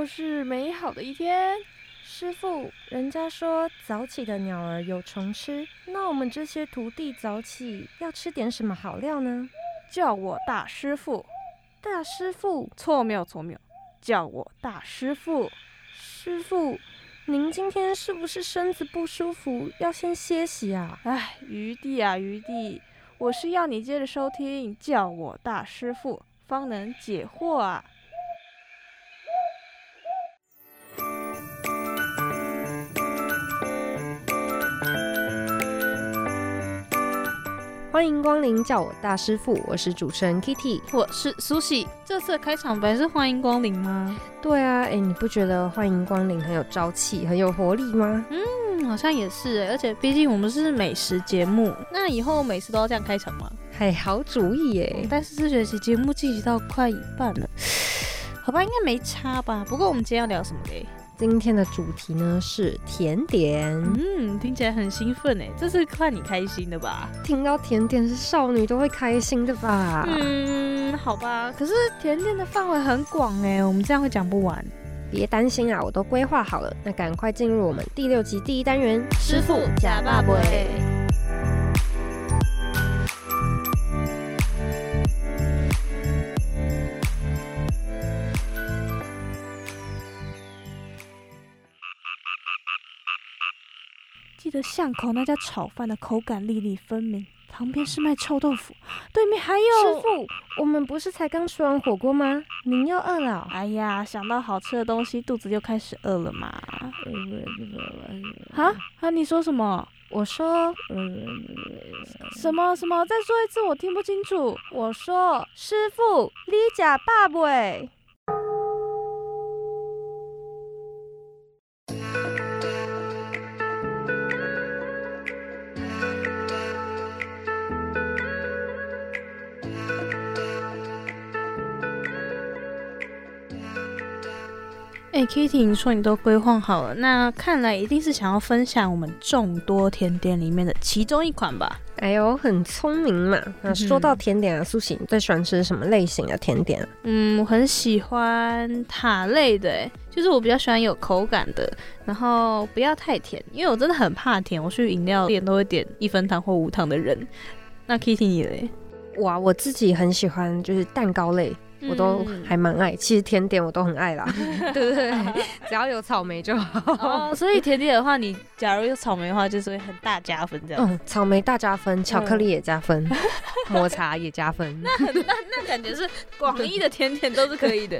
又是美好的一天。师傅，人家说早起的鸟儿有虫吃，那我们这些徒弟早起要吃点什么好料呢？叫我大师傅。大师傅？错谬错谬，叫我大师傅。师傅，您今天是不是身子不舒服，要先歇息啊？哎，余弟啊余弟，我是要你接着收听，叫我大师傅，方能解惑啊。欢迎光临，叫我大师傅，我是主持人 Kitty，我是苏西。这次的开场白是欢迎光临吗？对啊，哎，你不觉得欢迎光临很有朝气、很有活力吗？嗯，好像也是，而且毕竟我们是美食节目，那以后每次都要这样开场吗？嘿，好主意耶！但是这学期节目进行到快一半了，好吧，应该没差吧？不过我们今天要聊什么嘞？今天的主题呢是甜点，嗯，听起来很兴奋哎，这是看你开心的吧？听到甜点是少女都会开心的吧？嗯，好吧，可是甜点的范围很广哎，我们这样会讲不完。别担心啊，我都规划好了，那赶快进入我们第六集第一单元，师傅假爸爸。记得巷口那家炒饭的口感粒粒分明，旁边是卖臭豆腐，对面还有师傅。我们不是才刚吃完火锅吗？您又饿了？哎呀，想到好吃的东西，肚子就开始饿了嘛。啊啊！你说什么？我说什么什么？再说一次，我听不清楚。我说师傅，你假爸爸。哎，Kitty，你说你都规划好了，那看来一定是想要分享我们众多甜点里面的其中一款吧？哎呦，很聪明嘛！那说到甜点啊，苏醒，你最喜欢吃什么类型的甜点？嗯，我很喜欢塔类的，哎，就是我比较喜欢有口感的，然后不要太甜，因为我真的很怕甜，我去饮料店都会点一分糖或无糖的人。那 Kitty 你嘞？哇，我自己很喜欢就是蛋糕类。我都还蛮爱，其实甜点我都很爱啦，对不对？只要有草莓就好。哦，所以甜点的话，你假如有草莓的话，就是会很大加分这样。嗯，草莓大加分，巧克力也加分，抹茶也加分。那那那感觉是广义的甜点都是可以的。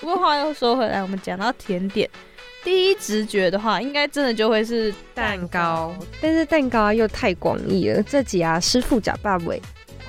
不过话又说回来，我们讲到甜点，第一直觉的话，应该真的就会是蛋糕。但是蛋糕又太广义了，这几啊，师傅假爸尾。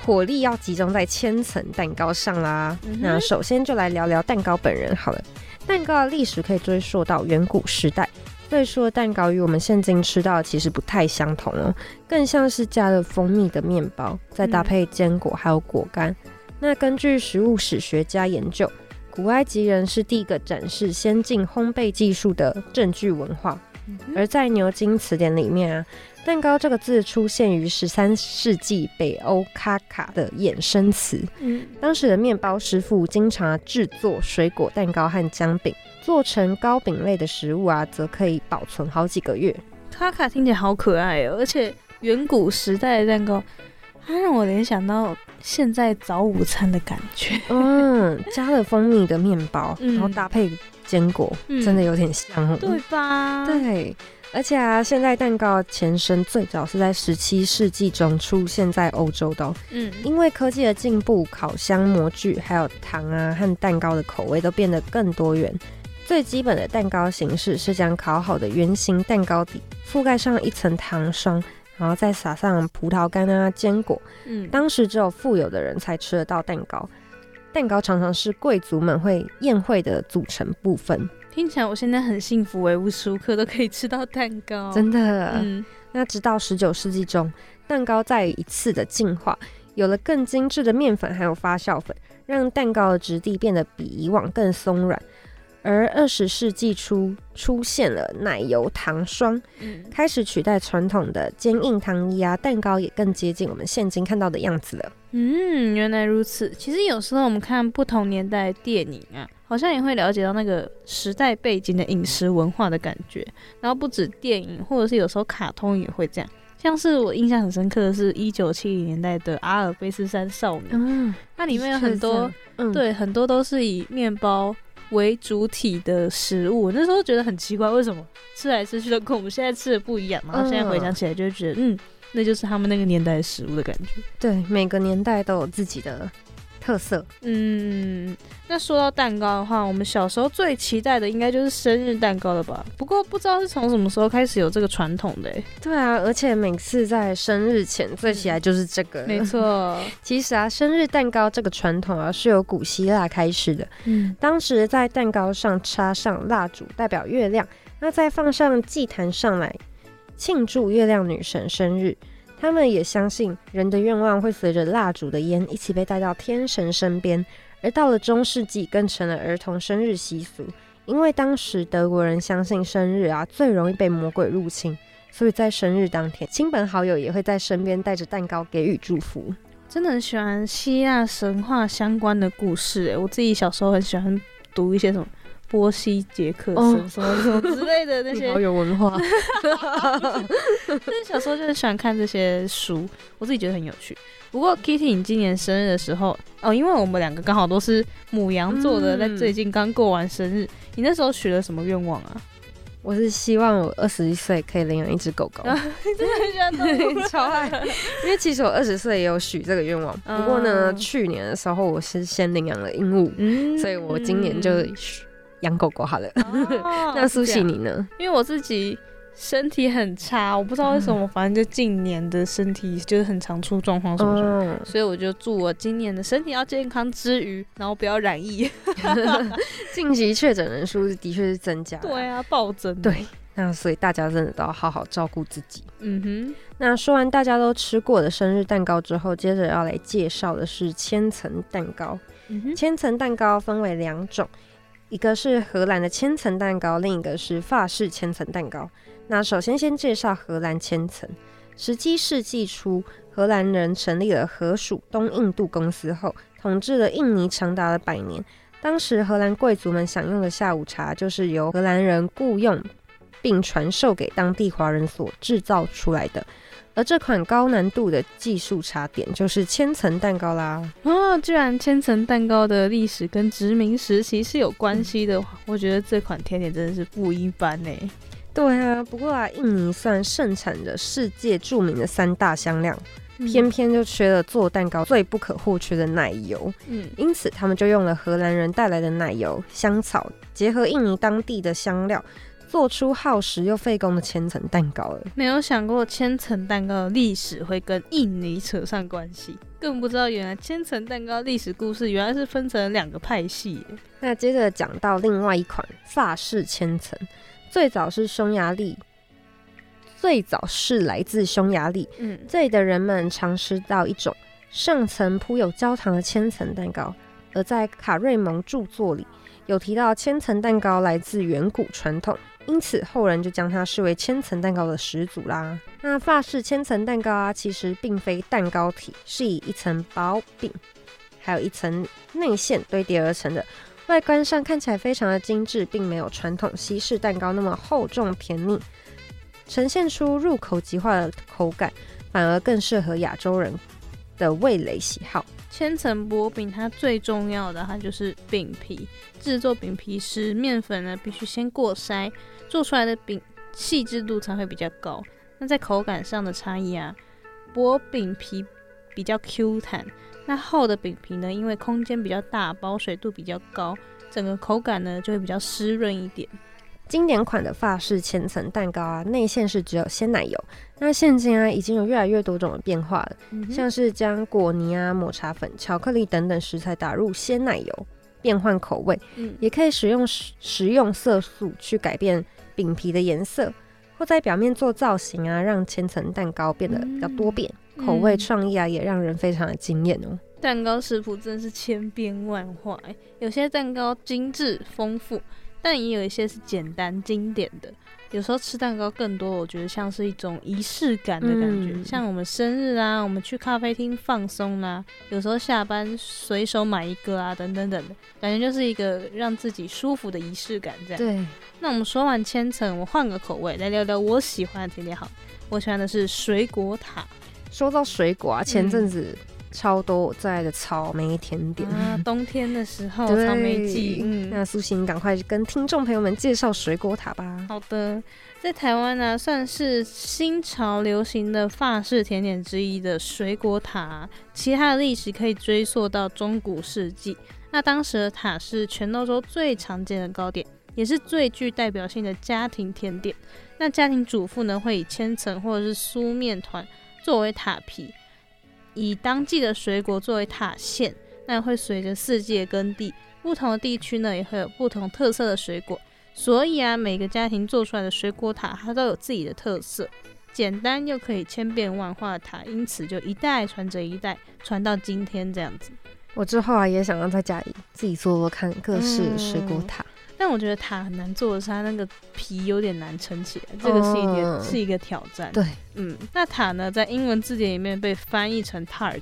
火力要集中在千层蛋糕上啦。那首先就来聊聊蛋糕本人好了。蛋糕的历史可以追溯到远古时代，所以说蛋糕与我们现今吃到的其实不太相同哦，更像是加了蜂蜜的面包，再搭配坚果还有果干。那根据食物史学家研究，古埃及人是第一个展示先进烘焙技术的证据文化，而在牛津词典里面啊。蛋糕这个字出现于十三世纪北欧卡卡的衍生词。嗯，当时的面包师傅经常制作水果蛋糕和姜饼，做成糕饼类的食物啊，则可以保存好几个月。卡卡听起来好可爱哦，而且远古时代的蛋糕，它让我联想到现在早午餐的感觉。嗯，加了蜂蜜的面包，然后搭配坚果，真的有点香，对吧？对。而且啊，现在蛋糕前身最早是在十七世纪中出现在欧洲的。嗯，因为科技的进步，烤箱模具还有糖啊和蛋糕的口味都变得更多元。最基本的蛋糕形式是将烤好的圆形蛋糕底覆盖上一层糖霜，然后再撒上葡萄干啊坚果。嗯，当时只有富有的人才吃得到蛋糕，蛋糕常常是贵族们会宴会的组成部分。听起来我现在很幸福诶，无时无刻都可以吃到蛋糕，真的。嗯，那直到十九世纪中，蛋糕再一次的进化，有了更精致的面粉还有发酵粉，让蛋糕的质地变得比以往更松软。而二十世纪初出现了奶油糖霜，开始取代传统的坚硬糖衣啊，蛋糕也更接近我们现今看到的样子了。嗯，原来如此。其实有时候我们看不同年代的电影啊。好像也会了解到那个时代背景的饮食文化的感觉。然后不止电影，或者是有时候卡通也会这样。像是我印象很深刻的是一九七零年代的《阿尔卑斯山少女》，嗯，它里面有很多，嗯，对，很多都是以面包为主体的食物。那时候觉得很奇怪，为什么吃来吃去都跟我们现在吃的不一样？然后现在回想起来，就觉得，嗯，那就是他们那个年代食物的感觉。对，每个年代都有自己的。特色，嗯，那说到蛋糕的话，我们小时候最期待的应该就是生日蛋糕了吧？不过不知道是从什么时候开始有这个传统的。对啊，而且每次在生日前最期待就是这个。没错，其实啊，生日蛋糕这个传统啊是由古希腊开始的。嗯，当时在蛋糕上插上蜡烛，代表月亮，那再放上祭坛上来庆祝月亮女神生日。他们也相信人的愿望会随着蜡烛的烟一起被带到天神身边，而到了中世纪更成了儿童生日习俗。因为当时德国人相信生日啊最容易被魔鬼入侵，所以在生日当天，亲朋好友也会在身边带着蛋糕给予祝福。真的很喜欢希腊神话相关的故事，诶，我自己小时候很喜欢读一些什么。波西杰克森什么什么之类的那些，好有文化。但是小时候就是喜欢看这些书，我自己觉得很有趣。不过 Kitty，你今年生日的时候，哦，因为我们两个刚好都是母羊座的，在最近刚过完生日，你那时候许了什么愿望啊？我是希望我二十一岁可以领养一只狗狗。真的很喜欢动物，超爱。因为其实我二十岁也有许这个愿望，不过呢，去年的时候我是先领养了鹦鹉，所以我今年就许。养狗狗好了，那苏西你呢？因为我自己身体很差，我不知道为什么，反正就近年的身体就是很常出状况什么什么，所以我就祝我今年的身体要健康之余，然后不要染疫。近期确诊人数的确是增加，对啊，暴增。对，那所以大家真的都要好好照顾自己。嗯哼，那说完大家都吃过的生日蛋糕之后，接着要来介绍的是千层蛋糕。千层蛋糕分为两种。一个是荷兰的千层蛋糕，另一个是法式千层蛋糕。那首先先介绍荷兰千层。十七世纪初，荷兰人成立了荷属东印度公司后，统治了印尼长达了百年。当时荷兰贵族们享用的下午茶，就是由荷兰人雇佣并传授给当地华人所制造出来的。而这款高难度的技术茶点就是千层蛋糕啦！哦，居然千层蛋糕的历史跟殖民时期是有关系的，我觉得这款甜点真的是不一般呢。对啊，不过啊，印尼算盛产着世界著名的三大香料，偏偏就缺了做蛋糕最不可或缺的奶油。嗯，因此他们就用了荷兰人带来的奶油、香草，结合印尼当地的香料。做出耗时又费工的千层蛋糕了。没有想过千层蛋糕的历史会跟印尼扯上关系，更不知道原来千层蛋糕历史故事原来是分成两个派系。那接着讲到另外一款法式千层，最早是匈牙利，最早是来自匈牙利。嗯，这里的人们常吃到一种上层铺有焦糖的千层蛋糕，而在卡瑞蒙著作里有提到千层蛋糕来自远古传统。因此，后人就将它视为千层蛋糕的始祖啦。那法式千层蛋糕啊，其实并非蛋糕体，是以一层薄饼，还有一层内馅堆叠而成的。外观上看起来非常的精致，并没有传统西式蛋糕那么厚重甜腻，呈现出入口即化的口感，反而更适合亚洲人的味蕾喜好。千层薄饼，它最重要的，它就是饼皮。制作饼皮时，面粉呢必须先过筛，做出来的饼细致度才会比较高。那在口感上的差异啊，薄饼皮比较 Q 弹，那厚的饼皮呢，因为空间比较大，保水度比较高，整个口感呢就会比较湿润一点。经典款的法式千层蛋糕啊，内馅是只有鲜奶油。那现今啊，已经有越来越多种的变化了，像是将果泥啊、抹茶粉、巧克力等等食材打入鲜奶油，变换口味。嗯，也可以使用食食用色素去改变饼皮的颜色，或在表面做造型啊，让千层蛋糕变得比较多变。口味创意啊，也让人非常的惊艳哦。蛋糕食谱真的是千变万化，有些蛋糕精致丰富，但也有一些是简单经典的。有时候吃蛋糕更多，我觉得像是一种仪式感的感觉，像我们生日啊，我们去咖啡厅放松啦，有时候下班随手买一个啊，等等等的，感觉就是一个让自己舒服的仪式感。这样。对。那我们说完千层，我换个口味来聊聊我喜欢的甜点。好，我喜欢的是水果塔。说到水果啊，前阵子。超多我最爱的草莓甜点啊！冬天的时候，草莓季。嗯，那苏醒，赶快跟听众朋友们介绍水果塔吧。好的，在台湾呢，算是新潮流行的法式甜点之一的水果塔，其他的历史可以追溯到中古世纪。那当时的塔是全欧洲最常见的糕点，也是最具代表性的家庭甜点。那家庭主妇呢，会以千层或者是酥面团作为塔皮。以当季的水果作为塔线，那会随着四季的耕地，不同的地区呢也会有不同特色的水果。所以啊，每个家庭做出来的水果塔，它都有自己的特色，简单又可以千变万化的塔，因此就一代传着一代，传到今天这样子。我之后啊也想要在家里自己做做看各式水果塔。但我觉得塔很难做的是它那个皮有点难撑起来，这个是一点是一个挑战。对，嗯，那塔呢，在英文字典里面被翻译成 tart，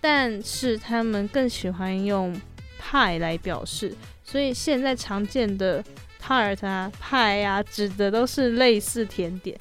但是他们更喜欢用派来表示，所以现在常见的 tart 啊、派啊，指的都是类似甜点。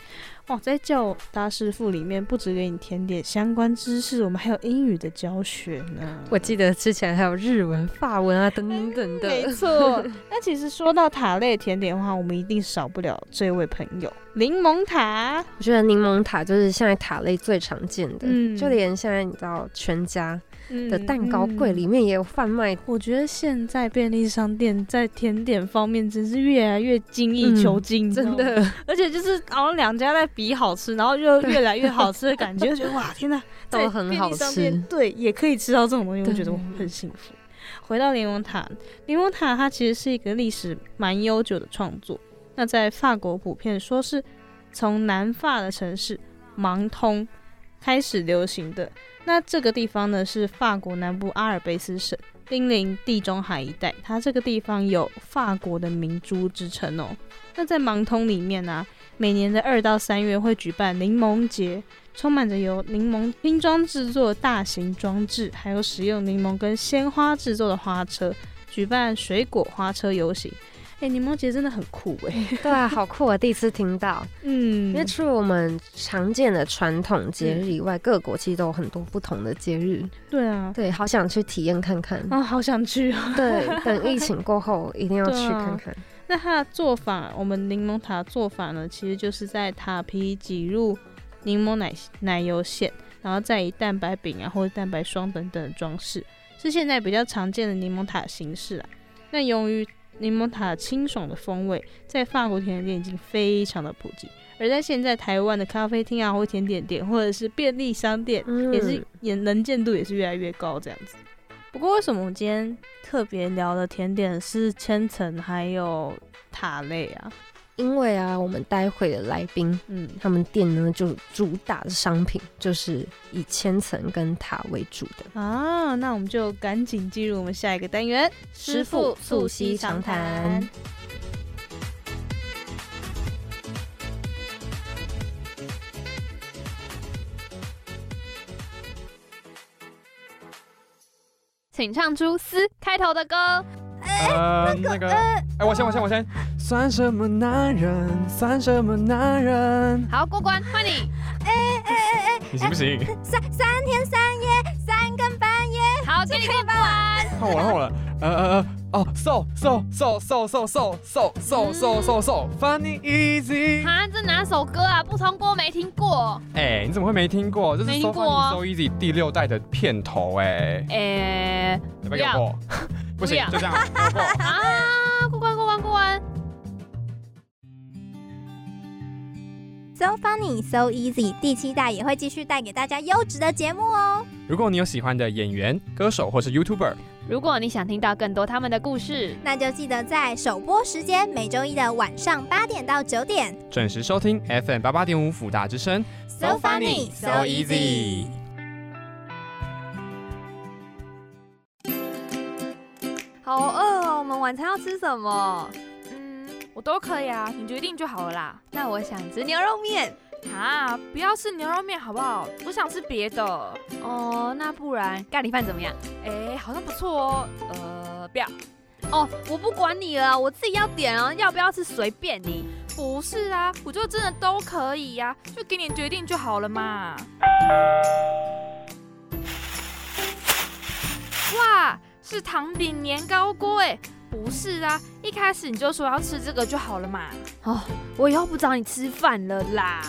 哇，在教大师傅里面，不止给你甜点相关知识，我们还有英语的教学呢。我记得之前还有日文、法文啊，等等等的。没 错。那其实说到塔类甜点的话，我们一定少不了这位朋友——柠檬塔。我觉得柠檬塔就是现在塔类最常见的，就连现在你知道全家。的蛋糕柜里面也有贩卖。我觉得现在便利商店在甜点方面真是越来越精益求精，真的。而且就是好像两家在比好吃，然后就越来越好吃的感觉，就觉得哇，天哪，都很好吃。对，也可以吃到这种东西，我觉得我很幸福。回到柠檬塔，柠檬塔它其实是一个历史蛮悠久的创作。那在法国普遍说是从南法的城市芒通开始流行的。那这个地方呢，是法国南部阿尔卑斯省，濒临地中海一带。它这个地方有法国的明珠之称哦。那在芒通里面呢，每年的二到三月会举办柠檬节，充满着由柠檬拼装制作大型装置，还有使用柠檬跟鲜花制作的花车，举办水果花车游行。哎，柠檬节真的很酷哎！对啊，好酷啊！第一次听到。嗯，因为除了我们常见的传统节日以外，各国其实都有很多不同的节日。对啊，对，好想去体验看看啊！好想去啊！对，等疫情过后 一定要去看看。那它的做法，我们柠檬塔的做法呢，其实就是在塔皮挤入柠檬奶奶油馅，然后再以蛋白饼啊或者蛋白霜等等的装饰，是现在比较常见的柠檬塔形式啊。那由于柠檬塔清爽的风味，在法国甜点店已经非常的普及，而在现在台湾的咖啡厅啊，或甜点店，或者是便利商店，也是也能见度也是越来越高这样子。不过为什么我今天特别聊的甜点是千层还有塔类啊？因为啊，我们待会的来宾，嗯，他们店呢就主打的商品就是以千层跟塔为主的啊。那我们就赶紧进入我们下一个单元，师傅促膝长谈。请唱出“丝”开头的歌。呃，那个，哎，我先，我先，我先。算什么男人？算什么男人？好，过关，换你。哎哎哎哎，你行不行？三三天三夜，三更半夜。好，给你过关。换我了，换我了。呃呃呃，哦，so so so so so so so so so so so funny easy。哈，这哪首歌啊？不通过，没听过。哎，你怎么会没听过？这是 so funny so easy 第六代的片头，哎。哎，不要。不行，就这样，过 啊！过关，过关，过关。So funny, so easy。第七代也会继续带给大家优质的节目哦。如果你有喜欢的演员、歌手或是 YouTuber，如果你想听到更多他们的故事，那就记得在首播时间每周一的晚上八点到九点准时收听 FM 八八点五辅大之声。So funny, so easy。晚餐要吃什么？嗯，我都可以啊，你决定就好了啦。那我想吃牛肉面。啊，不要吃牛肉面好不好？我想吃别的。哦，那不然咖喱饭怎么样？哎，好像不错哦。呃，不要。哦，我不管你了，我自己要点啊，要不要吃随便你。不是啊，我就真的都可以呀，就给你决定就好了嘛。哇，是糖饼年糕锅哎，不是啊，一开始你就说要吃这个就好了嘛。哦，我以后不找你吃饭了啦。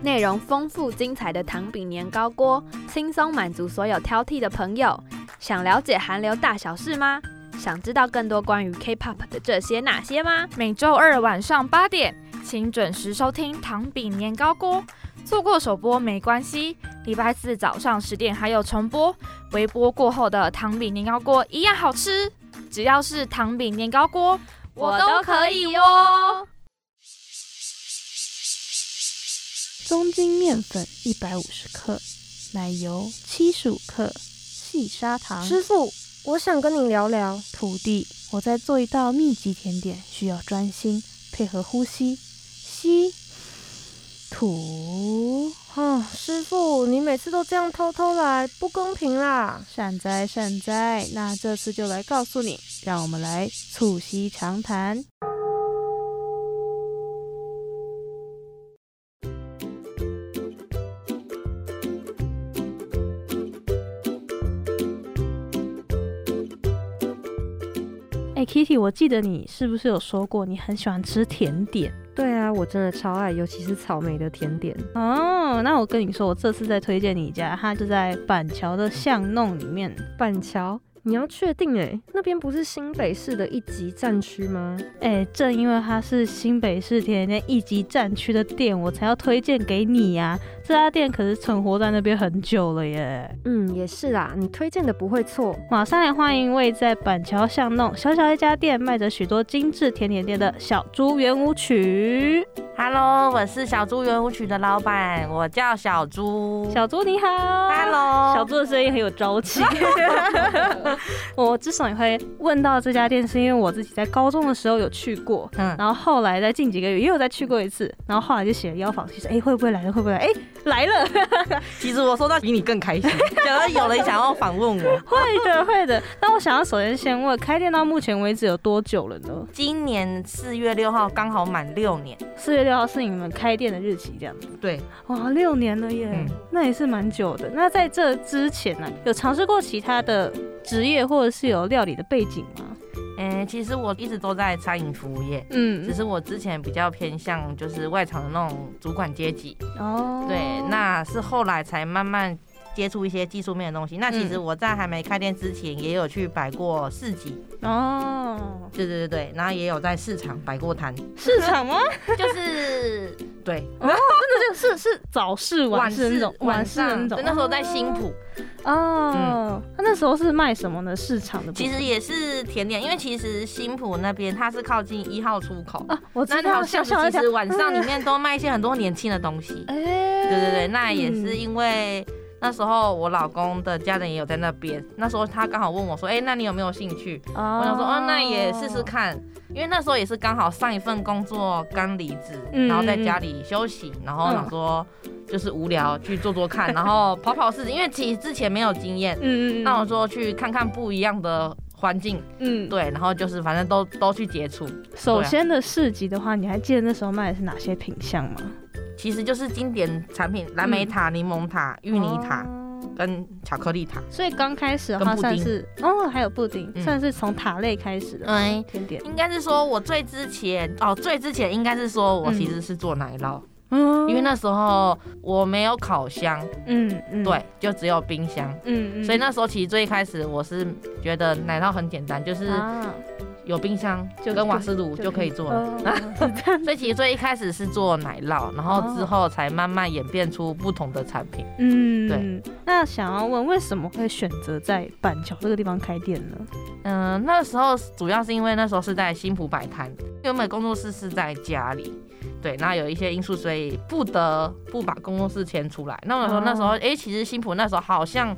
内容丰富精彩的糖饼年糕锅，轻松满足所有挑剔的朋友。想了解韩流大小事吗？想知道更多关于 K-pop 的这些那些吗？每周二晚上八点，请准时收听《糖饼年糕锅》。错过首播没关系，礼拜四早上十点还有重播。微波过后的糖饼年糕锅一样好吃，只要是糖饼年糕锅，我都可以哦。中筋面粉一百五十克，奶油七十五克，细砂糖。师傅。我想跟你聊聊土地。我在做一道秘籍甜点，需要专心配合呼吸，吸吐。哦，师傅，你每次都这样偷偷来，不公平啦！善哉善哉，那这次就来告诉你，让我们来促膝长谈。，Kitty，我记得你是不是有说过你很喜欢吃甜点？对啊，我真的超爱，尤其是草莓的甜点。哦，那我跟你说，我这次在推荐你一家，它就在板桥的巷弄里面。板桥。你要确定哎，那边不是新北市的一级战区吗？哎，正因为它是新北市甜点一级战区的店，我才要推荐给你呀。这家店可是存活在那边很久了耶。嗯，也是啦，你推荐的不会错。马上来欢迎位在板桥巷弄小小一家店，卖着许多精致甜点店的小猪圆舞曲。Hello，我是小猪圆舞曲的老板，我叫小猪。小猪你好。Hello，小猪的声音很有朝气。我之所以会问到这家店，是因为我自己在高中的时候有去过，嗯，然后后来在近几个月也有再去过一次，然后后来就写了邀访其实哎会不会来了，会不会来？哎来了。其实我收到比你更开心，觉 得有人想要访问我。会的会的。那我想要首先先问，开店到目前为止有多久了呢？今年四月六号刚好满六年。四月六号是你们开店的日期，这样子。对。哇，六年了耶，那也是蛮久的。那在这之前呢，有尝试过其他的？职业或者是有料理的背景吗？嗯，其实我一直都在餐饮服务业，嗯，只是我之前比较偏向就是外场的那种主管阶级。哦，对，那是后来才慢慢接触一些技术面的东西。那其实我在还没开店之前，也有去摆过市集哦，对对对对，然后也有在市场摆过摊，市场吗？就是 对，哦，真的就是是早市晚市那种晚市那种，那时候在新浦。哦，他那时候是卖什么呢？市场的其实也是甜点，因为其实新浦那边它是靠近一号出口啊。我知道，其实晚上里面都卖一些很多年轻的东西。哎，对对对，那也是因为那时候我老公的家人也有在那边，那时候他刚好问我说：“哎，那你有没有兴趣？”我想说：“哦，那也试试看。”因为那时候也是刚好上一份工作刚离职，然后在家里休息，然后想说。就是无聊去做做看，然后跑跑市集，因为其实之前没有经验，嗯嗯，那我说去看看不一样的环境，嗯，对，然后就是反正都都去接触。首先的市集的话，你还记得那时候卖的是哪些品相吗？其实就是经典产品，蓝莓塔、柠檬塔、芋泥塔跟巧克力塔。所以刚开始的话算是哦，还有布丁，算是从塔类开始的甜点。应该是说我最之前哦，最之前应该是说我其实是做奶酪。嗯，因为那时候我没有烤箱，嗯嗯，对，就只有冰箱，嗯嗯，所以那时候其实最一开始我是觉得奶酪很简单，就是有冰箱就跟瓦斯炉就可以做了，所以其实最一开始是做奶酪，然后之后才慢慢演变出不同的产品，嗯，对。那想要问为什么会选择在板桥这个地方开店呢？嗯，那时候主要是因为那时候是在新浦摆摊，原本工作室是在家里。对，那有一些因素，所以不得不把工作室迁出来。那我说那时候，哎，其实新浦那时候好像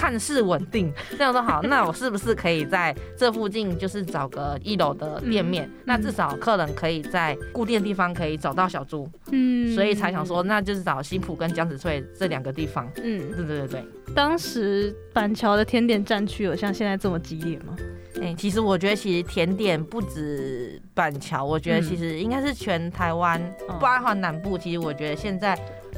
看似稳定，这样说好，那我是不是可以在这附近就是找个一楼的店面？那至少客人可以在固定的地方可以找到小猪，嗯，所以才想说，那就是找西浦跟江子翠这两个地方，嗯，对对对对。当时板桥的甜点战区有像现在这么激烈吗？哎，其实我觉得，其实甜点不止板桥，我觉得其实应该是全台湾，包括南部，其实我觉得现在。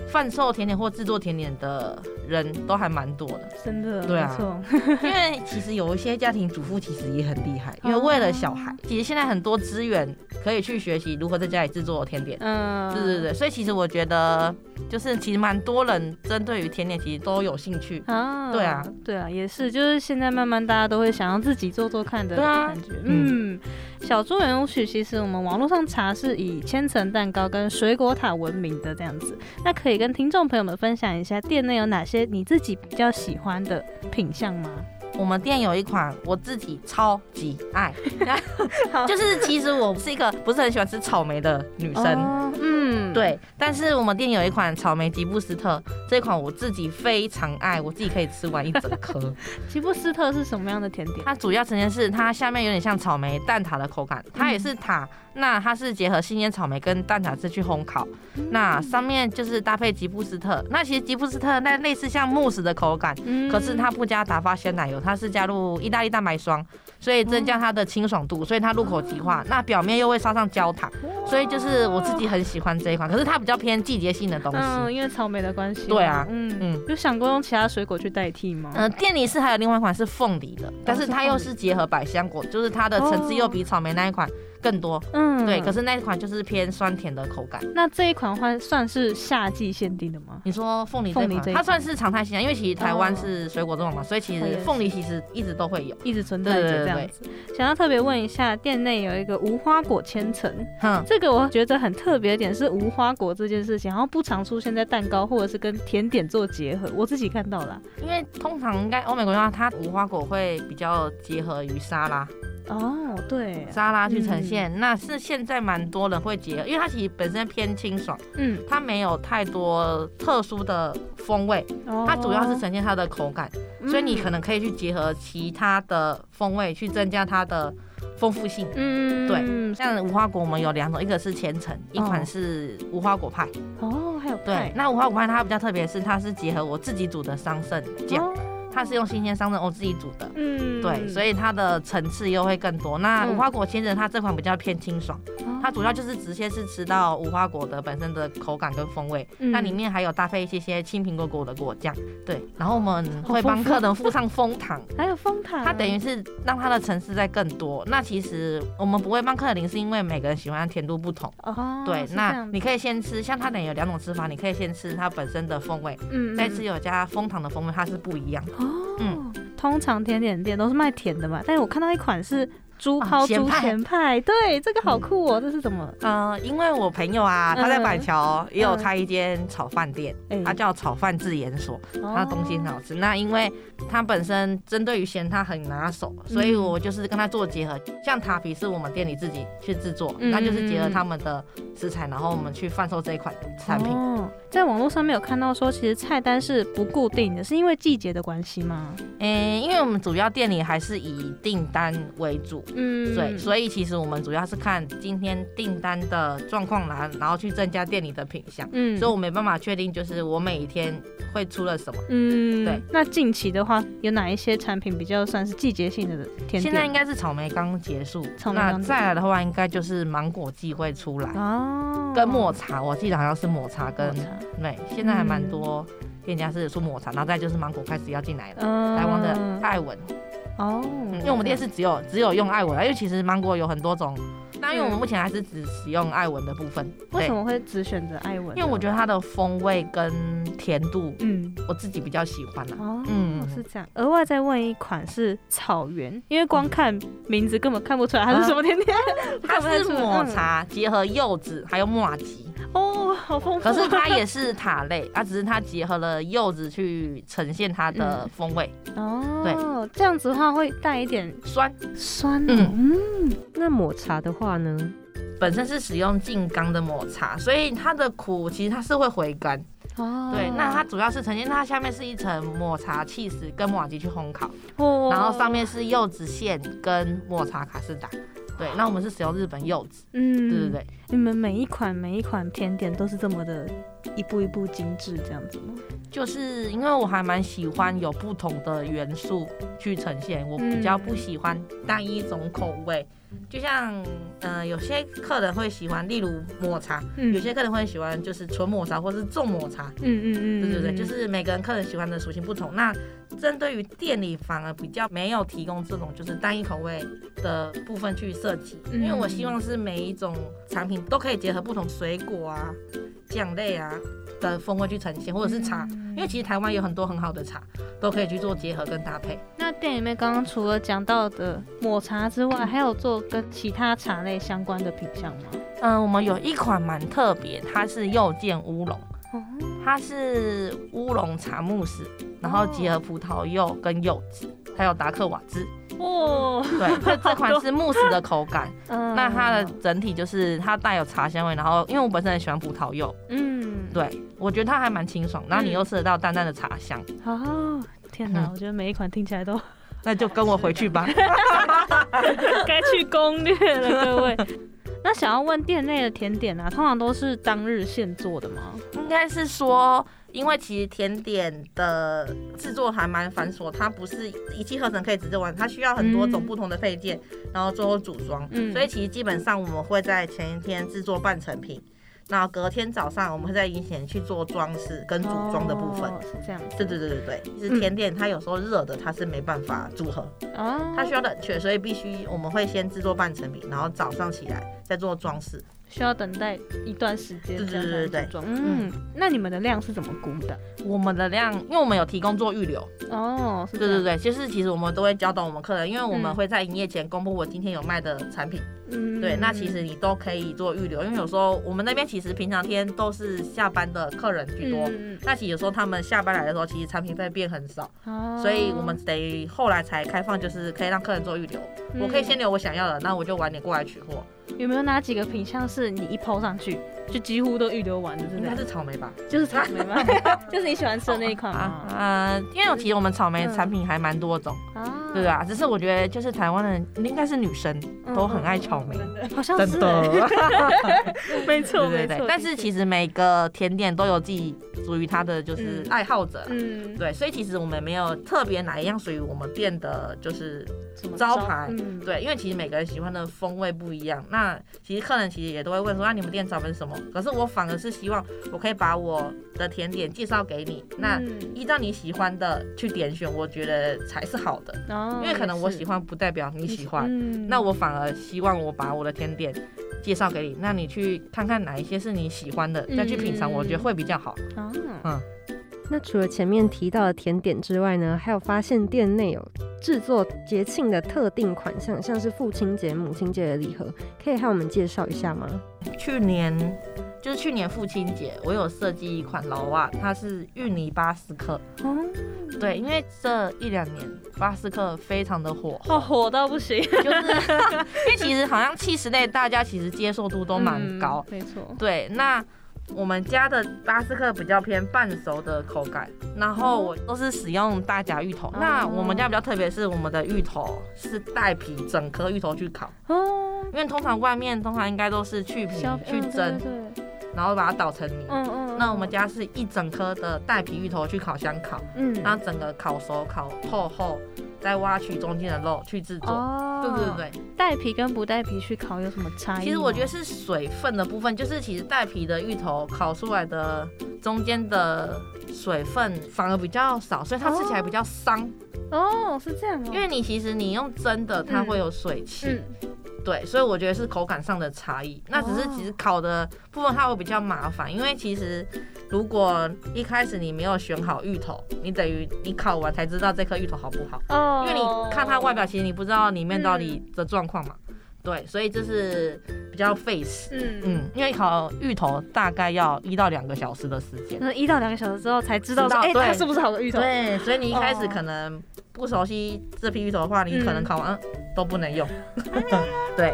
贩售甜点或制作甜点的人都还蛮多的，真的，对啊，因为其实有一些家庭主妇其实也很厉害，因为为了小孩，其实现在很多资源可以去学习如何在家里制作甜点，嗯，对对对，所以其实我觉得就是其实蛮多人针对于甜点其实都有兴趣。啊，对啊，对啊，也是，就是现在慢慢大家都会想要自己做做看的感觉，嗯。小猪圆舞曲其实我们网络上查是以千层蛋糕跟水果塔闻名的这样子，那可以跟听众朋友们分享一下店内有哪些你自己比较喜欢的品相吗？我们店有一款我自己超级爱，就是其实我是一个不是很喜欢吃草莓的女生，嗯，对。但是我们店有一款草莓吉布斯特，这款我自己非常爱，我自己可以吃完一整颗。吉布斯特是什么样的甜点？它主要呈现是它下面有点像草莓蛋挞的口感，它也是塔。那它是结合新鲜草莓跟蛋挞汁去烘烤，那上面就是搭配吉布斯特。那其实吉布斯特那类似像慕斯的口感，可是它不加打发鲜奶油，它是加入意大利蛋白霜，所以增加它的清爽度，所以它入口即化。那表面又会刷上焦糖，所以就是我自己很喜欢这一款。可是它比较偏季节性的东西，嗯，因为草莓的关系。对啊，嗯嗯，有想过用其他水果去代替吗？嗯，店里是还有另外一款是凤梨的，但是它又是结合百香果，就是它的层次又比草莓那一款。更多，嗯，对，可是那一款就是偏酸甜的口感。那这一款话算是夏季限定的吗？你说凤梨，凤梨这它算是常态性啊，因为其实台湾是水果种嘛，所以其实凤梨其实一直都会有，一直存在着这样子。想要特别问一下，店内有一个无花果千层，嗯，这个我觉得很特别点是无花果这件事情，然后不常出现在蛋糕或者是跟甜点做结合，我自己看到了，因为通常应该欧美国家它无花果会比较结合于沙拉。哦，对，沙拉去呈现，那是现在蛮多人会结合，因为它其实本身偏清爽，嗯，它没有太多特殊的风味，它主要是呈现它的口感，所以你可能可以去结合其他的风味去增加它的丰富性，嗯，对，像无花果我们有两种，一个是千层，一款是无花果派，哦，还有。对，那无花果派它比较特别是它是结合我自己煮的桑葚酱。它是用新鲜桑葚我自己煮的，嗯，对，所以它的层次又会更多。那无花果千层它这款比较偏清爽，它主要就是直接是吃到无花果的本身的口感跟风味，那里面还有搭配一些些青苹果果的果酱，对。然后我们会帮客人附上蜂糖，还有蜂糖，它等于是让它的层次再更多。那其实我们不会帮客人淋，是因为每个人喜欢甜度不同，哦，对。那你可以先吃，像它等于有两种吃法，你可以先吃它本身的风味，嗯，再吃有加蜂糖的风味，它是不一样。哦，嗯，通常甜点店都是卖甜的嘛，但是我看到一款是。猪抛猪前派，对，这个好酷哦，这是怎么？呃，因为我朋友啊，他在板桥也有开一间炒饭店，他叫炒饭自研所，他的东西很好吃。那因为他本身针对于咸，他很拿手，所以我就是跟他做结合。像塔皮是我们店里自己去制作，那就是结合他们的食材，然后我们去贩售这一款产品。在网络上面有看到说，其实菜单是不固定的，是因为季节的关系吗？诶，因为我们主要店里还是以订单为主。嗯，对，所以其实我们主要是看今天订单的状况来，然后去增加店里的品相。嗯，所以我没办法确定，就是我每一天会出了什么。嗯，对。那近期的话，有哪一些产品比较算是季节性的甜点？现在应该是草莓刚结束，那再来的话，应该就是芒果季会出来哦，跟抹茶，我记得好像是抹茶跟对，现在还蛮多店家是出抹茶，然后再就是芒果开始要进来了，台湾的艾文。哦，因为我们店是只有只有用艾文，因为其实芒果有很多种，那因为我们目前还是只使用艾文的部分。为什么会只选择艾文？因为我觉得它的风味跟甜度，嗯，我自己比较喜欢哦，嗯，是这样。额外再问一款是草原，因为光看名字根本看不出来它是什么甜点，它是抹茶结合柚子还有马吉。哦，好丰富。可是它也是塔类，它只是它结合了柚子去呈现它的风味。哦，对，这样子的话会带一点酸酸。嗯嗯，那抹茶的话呢，本身是使用静冈的抹茶，所以它的苦其实它是会回甘。哦，对，那它主要是呈现，它下面是一层抹茶 cheese 跟抹茶鸡去烘烤，哦，然后上面是柚子馅跟抹茶卡士达。对，那我们是使用日本柚子。嗯，对对对。你们每一款每一款甜点都是这么的一步一步精致这样子吗？就是因为我还蛮喜欢有不同的元素去呈现，我比较不喜欢单一种口味。就像，嗯，有些客人会喜欢，例如抹茶，有些客人会喜欢就是纯抹茶或是重抹茶，嗯嗯嗯，对对对，就是每个人客人喜欢的属性不同。那针对于店里反而比较没有提供这种就是单一口味的部分去设计，因为我希望是每一种产品都可以结合不同水果啊、酱类啊。的风味去呈现，或者是茶，因为其实台湾有很多很好的茶，都可以去做结合跟搭配。那店里面刚刚除了讲到的抹茶之外，还有做跟其他茶类相关的品相吗？嗯，我们有一款蛮特别，它是柚见乌龙，它是乌龙茶慕斯，然后结合葡萄柚跟柚子，还有达克瓦兹。哦，对，这这款是慕斯的口感，那它的整体就是它带有茶香味，然后因为我本身很喜欢葡萄柚，嗯，对我觉得它还蛮清爽，然后你又吃得到淡淡的茶香。哦，天哪，我觉得每一款听起来都，那就跟我回去吧，该去攻略了，各位。那想要问店内的甜点啊，通常都是当日现做的吗？应该是说。因为其实甜点的制作还蛮繁琐，它不是一气呵成可以直接完，它需要很多种不同的配件，然后最后组装。嗯，所以其实基本上我们会在前一天制作半成品。那隔天早上，我们会在以前去做装饰跟组装的部分，是这样。对对对对对，其实甜点它有时候热的，它是没办法组合，哦，它需要冷却，所以必须我们会先制作半成品，然后早上起来再做装饰，需要等待一段时间。对对对对对，嗯，那你们的量是怎么估的？我们的量，因为我们有提供做预留。哦，对对对，就是其实我们都会教导我们客人，因为我们会在营业前公布我今天有卖的产品。嗯，对，那其实你都可以做预留，因为有时候我们那边其实平常天都是下班的客人居多，嗯那其实有时候他们下班来的时候，其实产品会变很少，哦所以我们得后来才开放，就是可以让客人做预留。我可以先留我想要的，那我就晚点过来取货。有没有哪几个品相是你一抛上去就几乎都预留完的？应该是草莓吧？就是草莓吗？就是你喜欢吃的那一款吗？呃，因为其实我们草莓产品还蛮多种，对啊，只是我觉得就是台湾的应该是女生都很爱草莓，好像是，没错没错。但是其实每个甜点都有自己属于它的就是爱好者，嗯，对，所以其实我们没有特别哪一样属于我们店的就是招牌，对，因为其实每个人喜欢的风味不一样，那。那其实客人其实也都会问说，那你们店招牌是什么？可是我反而是希望我可以把我的甜点介绍给你，那依照你喜欢的去点选，我觉得才是好的。哦，因为可能我喜欢不代表你喜欢，那我反而希望我把我的甜点介绍给你，那你去看看哪一些是你喜欢的，再去品尝，我觉得会比较好。嗯。那除了前面提到的甜点之外呢，还有发现店内有制作节庆的特定款项，像是父亲节、母亲节的礼盒，可以和我们介绍一下吗？去年就是去年父亲节，我有设计一款老袜，它是芋泥巴斯克。嗯，对，因为这一两年巴斯克非常的火，哦，火到不行，就是 因为其实好像七十类大家其实接受度都蛮高，没错，对，那。我们家的巴斯克比较偏半熟的口感，然后我都是使用大甲芋头。那我们家比较特别是我们的芋头是带皮，整颗芋头去烤。哦，因为通常外面通常应该都是去皮去蒸，然后把它捣成泥。嗯嗯。那我们家是一整颗的带皮芋头去烤箱烤，嗯，然后整个烤熟烤透后。再挖取中间的肉去制作，哦对对对带皮跟不带皮去烤有什么差异？其实我觉得是水分的部分，就是其实带皮的芋头烤出来的中间的水分反而比较少，所以它吃起来比较伤。哦，是这样哦。因为你其实你用蒸的，它会有水汽。对，所以我觉得是口感上的差异。那只是其实烤的部分它会比较麻烦，因为其实如果一开始你没有选好芋头，你等于你烤完才知道这颗芋头好不好。哦。因为你看它外表，其实你不知道里面到底的状况嘛。对，所以这是比较费时。嗯嗯。因为烤芋头大概要一到两个小时的时间。那一到两个小时之后才知道，哎，它是不是好的芋头？对，所以你一开始可能。不熟悉这批芋头的话，你可能烤完都不能用。对，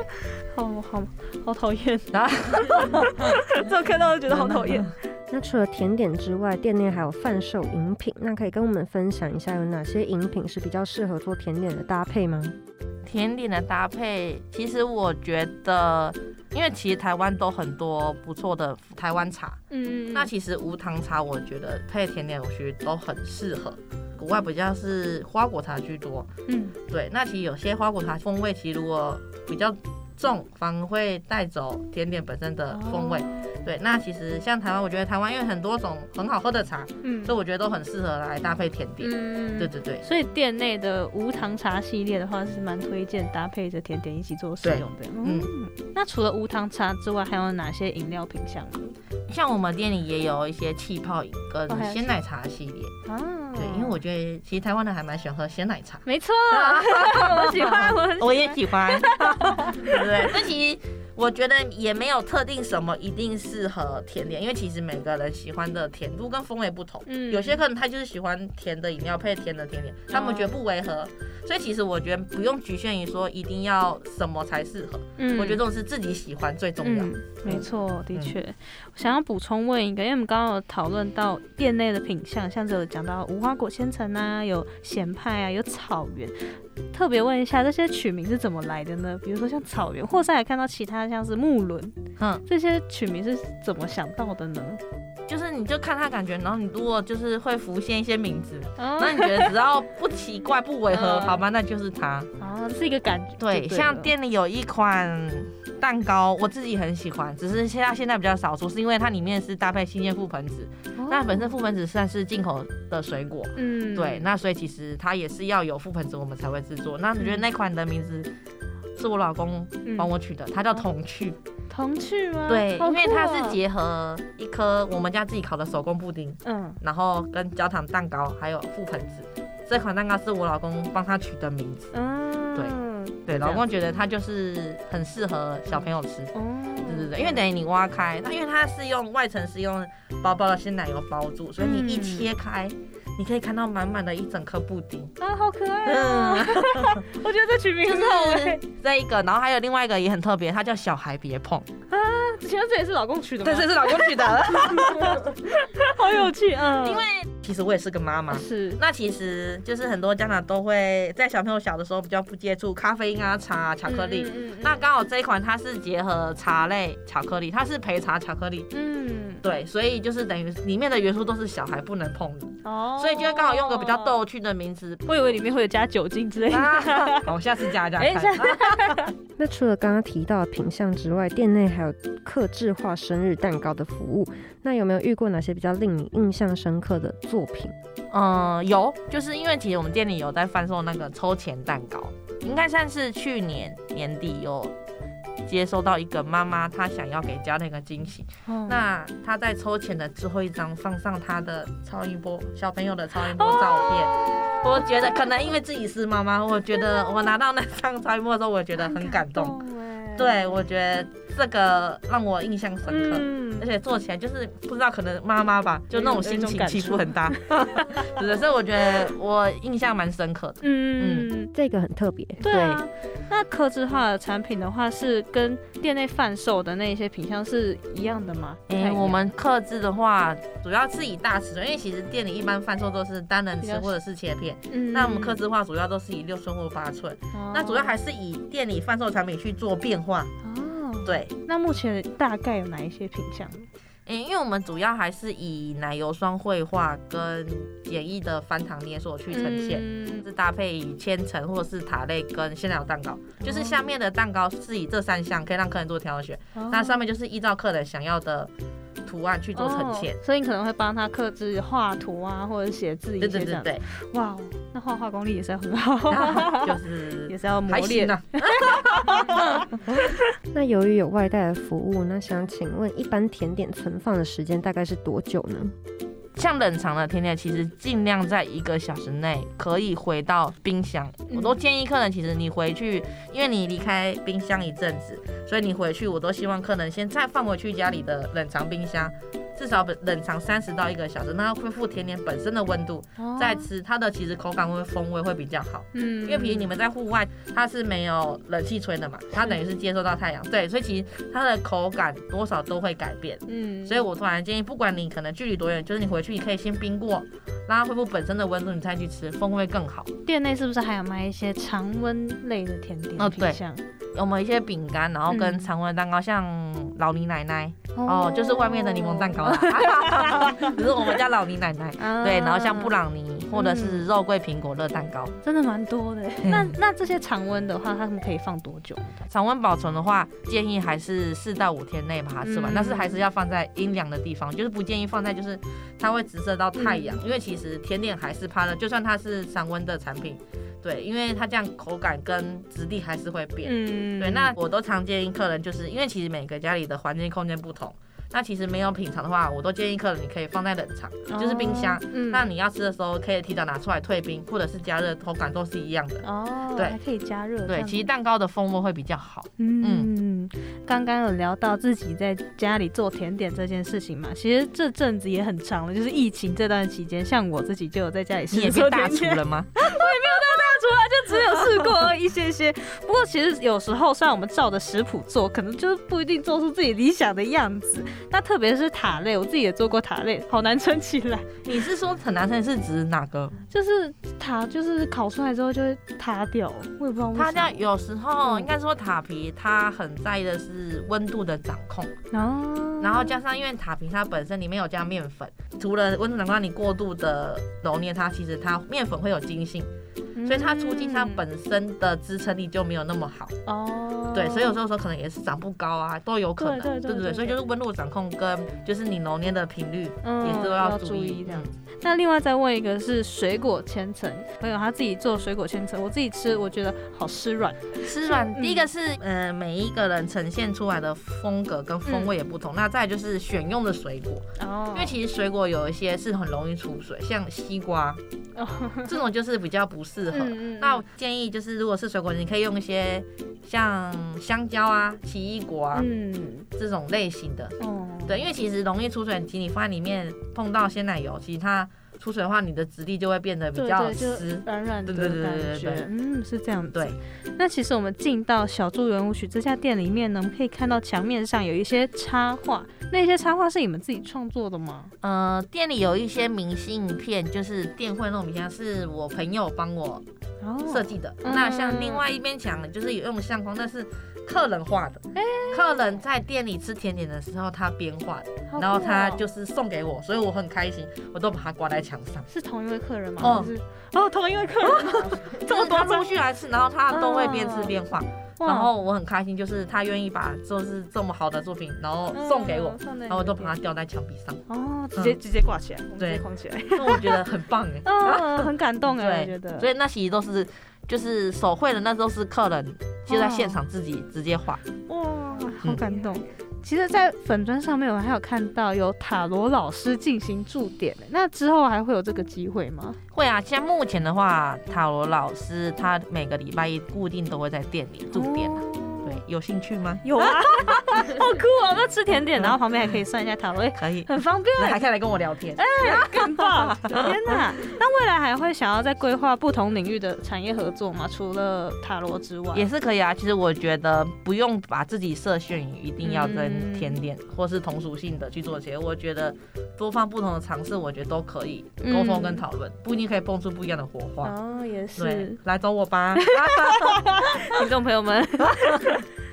好好好讨厌，这看到就觉得好讨厌。那除了甜点之外，店内还有贩售饮品，那可以跟我们分享一下有哪些饮品是比较适合做甜点的搭配吗？甜点的搭配，其实我觉得，因为其实台湾都很多不错的台湾茶，嗯，那其实无糖茶我觉得配甜点，我觉得都很适合。国外比较是花果茶居多，嗯，对，那其实有些花果茶风味，其实如果比较。重反而会带走甜点本身的风味，对。那其实像台湾，我觉得台湾因为很多种很好喝的茶，嗯，所以我觉得都很适合来搭配甜点。嗯，对对对。所以店内的无糖茶系列的话，是蛮推荐搭配着甜点一起做使用的。嗯，那除了无糖茶之外，还有哪些饮料品项呢？像我们店里也有一些气泡饮跟鲜奶茶系列。哦。对，因为我觉得其实台湾人还蛮喜欢喝鲜奶茶。没错，我喜欢，我也喜欢。对，那其实我觉得也没有特定什么一定适合甜点，因为其实每个人喜欢的甜度跟风味不同。嗯，有些客人他就是喜欢甜的饮料配甜的甜点，他们觉得不违和。所以其实我觉得不用局限于说一定要什么才适合，嗯，我觉得这种是自己喜欢最重要。没错，的确。想要补充问一个，因为我们刚刚有讨论到店内的品相，像这有讲到无花果千层啊，有咸派啊，有草原。特别问一下，这些取名是怎么来的呢？比如说像草原，或是还看到其他像是木轮，嗯，这些取名是怎么想到的呢？就是你就看他感觉，然后你如果就是会浮现一些名字，那你觉得只要不奇怪不违和，好吧，那就是它。哦，是一个感觉。对，像店里有一款蛋糕，我自己很喜欢，只是现在现在比较少出，是因为它里面是搭配新鲜覆盆子。那本身覆盆子算是进口的水果，嗯，对，那所以其实它也是要有覆盆子我们才会制作。那你觉得那款的名字是我老公帮我取的，它叫童趣。童趣吗？对，因为它是结合一颗我们家自己烤的手工布丁，嗯，然后跟焦糖蛋糕，还有覆盆子。这款蛋糕是我老公帮他取的名字，嗯，对对，老公觉得它就是很适合小朋友吃，哦，对对对，因为等于你挖开，它因为它是用外层是用薄薄的鲜奶油包住，所以你一切开。你可以看到满满的一整颗布丁啊，好可爱啊！我觉得这取名很好哎。这一个，然后还有另外一个也很特别，它叫小孩别碰啊。之前这也是老公取的吗？对，这是老公取的，好有趣啊！因为其实我也是个妈妈，是。那其实就是很多家长都会在小朋友小的时候比较不接触咖啡因啊、茶、啊巧克力。嗯那刚好这一款它是结合茶类巧克力，它是陪茶巧克力。嗯，对，所以就是等于里面的元素都是小孩不能碰的哦。所以就刚好用个比较逗趣的名字，我以为里面会有加酒精之类的。好，下次加加看。那除了刚刚提到的品相之外，店内还有客制化生日蛋糕的服务。那有没有遇过哪些比较令你印象深刻的作品？嗯，有，就是因为其实我们店里有在贩售那个抽钱蛋糕，应该算是去年年底有。接收到一个妈妈，她想要给家人一个惊喜。那她在抽签的最后一张放上她的超音波小朋友的超音波照片。我觉得可能因为自己是妈妈，我觉得我拿到那张超音波的时候，我觉得很感动。对，我觉得这个让我印象深刻，而且做起来就是不知道可能妈妈吧，就那种心情起伏很大。是的，所以我觉得我印象蛮深刻的。嗯嗯，这个很特别。对啊，那刻制化的产品的话，是跟店内贩售的那些品相是一样的吗？哎，我们刻制的话，主要是以大尺寸，因为其实店里一般贩售都是单人吃或者是切片。嗯，那我们刻制化主要都是以六寸或八寸。那主要还是以店里贩售产品去做变。化哦，对，那目前大概有哪一些品相？嗯，因为我们主要还是以奶油霜绘画跟简易的翻糖捏塑去呈现，是搭配以千层或者是塔类跟鲜奶油蛋糕，就是下面的蛋糕是以这三项可以让客人做挑选，那上面就是依照客人想要的。图案去做呈现，所以你可能会帮他刻制画图啊，或者写字一些这样。对对对对，哇，那画画功力也是要很好，就是 也是要磨练啊。那由于有外带的服务，那想请问，一般甜点存放的时间大概是多久呢？像冷藏的甜点，其实尽量在一个小时内可以回到冰箱。我都建议客人，其实你回去，因为你离开冰箱一阵子，所以你回去，我都希望客人先再放回去家里的冷藏冰箱，至少冷藏三十到一个小时，那要恢复甜点本身的温度再吃，它的其实口感会风味会比较好。嗯，因为比如你们在户外，它是没有冷气吹的嘛，它等于是接受到太阳，对，所以其实它的口感多少都会改变。嗯，所以我突然建议，不管你可能距离多远，就是你回去你可以先冰过，让它恢复本身的温度，你再去吃，风味更好。店内是不是还有卖一些常温类的甜点？哦，对，我们一些饼干，然后跟常温蛋糕，像老李奶奶。哦，就是外面的柠檬蛋糕。啦，只是我们家老倪奶奶。对，然后像布朗尼或者是肉桂苹果热蛋糕，真的蛮多的。那那这些常温的话，它们可以放多久？常温保存的话，建议还是四到五天内把它吃完，但是还是要放在阴凉的地方，就是不建议放在就是它会直射到太阳，因为其实甜点还是怕热，就算它是常温的产品。对，因为它这样口感跟质地还是会变。嗯，对，那我都常建议客人，就是因为其实每个家里的环境空间不同。那其实没有品尝的话，我都建议客人你可以放在冷藏，就是冰箱。嗯，那你要吃的时候可以提早拿出来退冰，或者是加热，口感都是一样的。哦，对，还可以加热。对，其实蛋糕的风味会比较好。嗯嗯，刚刚有聊到自己在家里做甜点这件事情嘛，其实这阵子也很长了，就是疫情这段期间，像我自己就有在家里试做大厨了吗？我也没有当大厨啊，就只有试过一些些。不过其实有时候，虽然我们照着食谱做，可能就是不一定做出自己理想的样子。那特别是塔类，我自己也做过塔类，好难撑起来。你是说很难撑是指哪个？就是塔，就是烤出来之后就会塌掉，我也不知道。它这样有时候应该说塔皮，它很在意的是温度的掌控。哦。然后加上因为塔皮它本身里面有加面粉，除了温度掌控，你过度的揉捏它，其实它面粉会有筋性。所以它出筋，它本身的支撑力就没有那么好哦。对，所以有时候说可能也是长不高啊，都有可能，对对对。所以就是温度掌控跟就是你揉捏的频率也是都要注意这样子。那另外再问一个是水果千层，朋友他自己做水果千层，我自己吃我觉得好湿软，湿软。第一个是呃每一个人呈现出来的风格跟风味也不同，那再就是选用的水果哦，因为其实水果有一些是很容易出水，像西瓜，这种就是比较不适合。那我建议就是如果是水果，你可以用一些像香蕉啊、奇异果啊这种类型的。哦，对，因为其实容易出水，其实你放在里面碰到鲜奶油，其实它。出水的话，你的质地就会变得比较湿软软的感觉。嗯，是这样。对。那其实我们进到小猪圆舞曲这家店里面呢，我们可以看到墙面上有一些插画，那些插画是你们自己创作的吗？呃，店里有一些明信片，就是店会那种明信片，是我朋友帮我设计的。那像另外一边墙，就是有用相框，但是。客人画的，客人在店里吃甜点的时候，他边画的，然后他就是送给我，所以我很开心，我都把它挂在墙上。是同一位客人吗？哦，哦，同一位客人，这么多周续来吃，然后他都会边吃边画，然后我很开心，就是他愿意把就是这么好的作品，然后送给我，然后我都把它吊在墙壁上。哦，直接直接挂起来，对，框起来，那我觉得很棒哎，嗯，很感动 哎，我觉得。所以那其实都是。就是手绘的，那都是客人就在现场自己直接画，哇，好感动。其实，在粉砖上面，我还有看到有塔罗老师进行驻点，那之后还会有这个机会吗？会啊，像目前的话，塔罗老师他每个礼拜一固定都会在店里驻点。有兴趣吗？有啊，好酷哦！那吃甜点，然后旁边还可以算一下塔罗，可以，很方便，还可以来跟我聊天，哎，更棒！天哪，那未来还会想要再规划不同领域的产业合作吗？除了塔罗之外，也是可以啊。其实我觉得不用把自己设限于一定要跟甜点或是同属性的去做结合，我觉得多方不同的尝试，我觉得都可以沟通跟讨论，不一定可以蹦出不一样的火花。哦，也是，来找我吧，听众朋友们。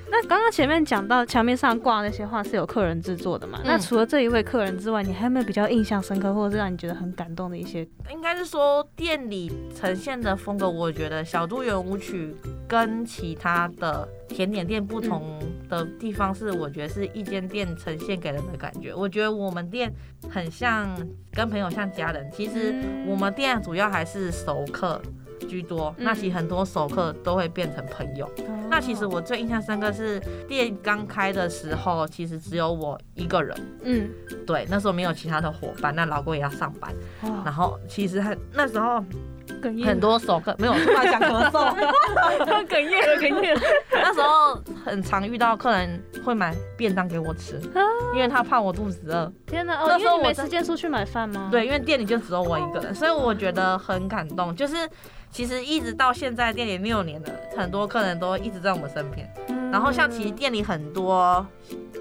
那刚刚前面讲到墙面上挂那些画是有客人制作的嘛？那除了这一位客人之外，你还有没有比较印象深刻，或者是让你觉得很感动的一些？应该是说店里呈现的风格，我觉得小猪圆舞曲跟其他的甜点店不同的地方是，我觉得是一间店呈现给人的感觉。我觉得我们店很像跟朋友像家人，其实我们店主要还是熟客。居多，那其实很多熟客都会变成朋友。那其实我最印象深刻是店刚开的时候，其实只有我一个人。嗯，对，那时候没有其他的伙伴，那老公也要上班。然后其实很那时候哽咽，很多熟客没有突然想咳嗽，哽咽了，哽咽了。那时候很常遇到客人会买便当给我吃，因为他怕我肚子饿。天哪，那时候没时间出去买饭吗？对，因为店里就只有我一个人，所以我觉得很感动。就是其实一直到现在店里六年了，很多客人都一直在我们身边。然后像其实店里很多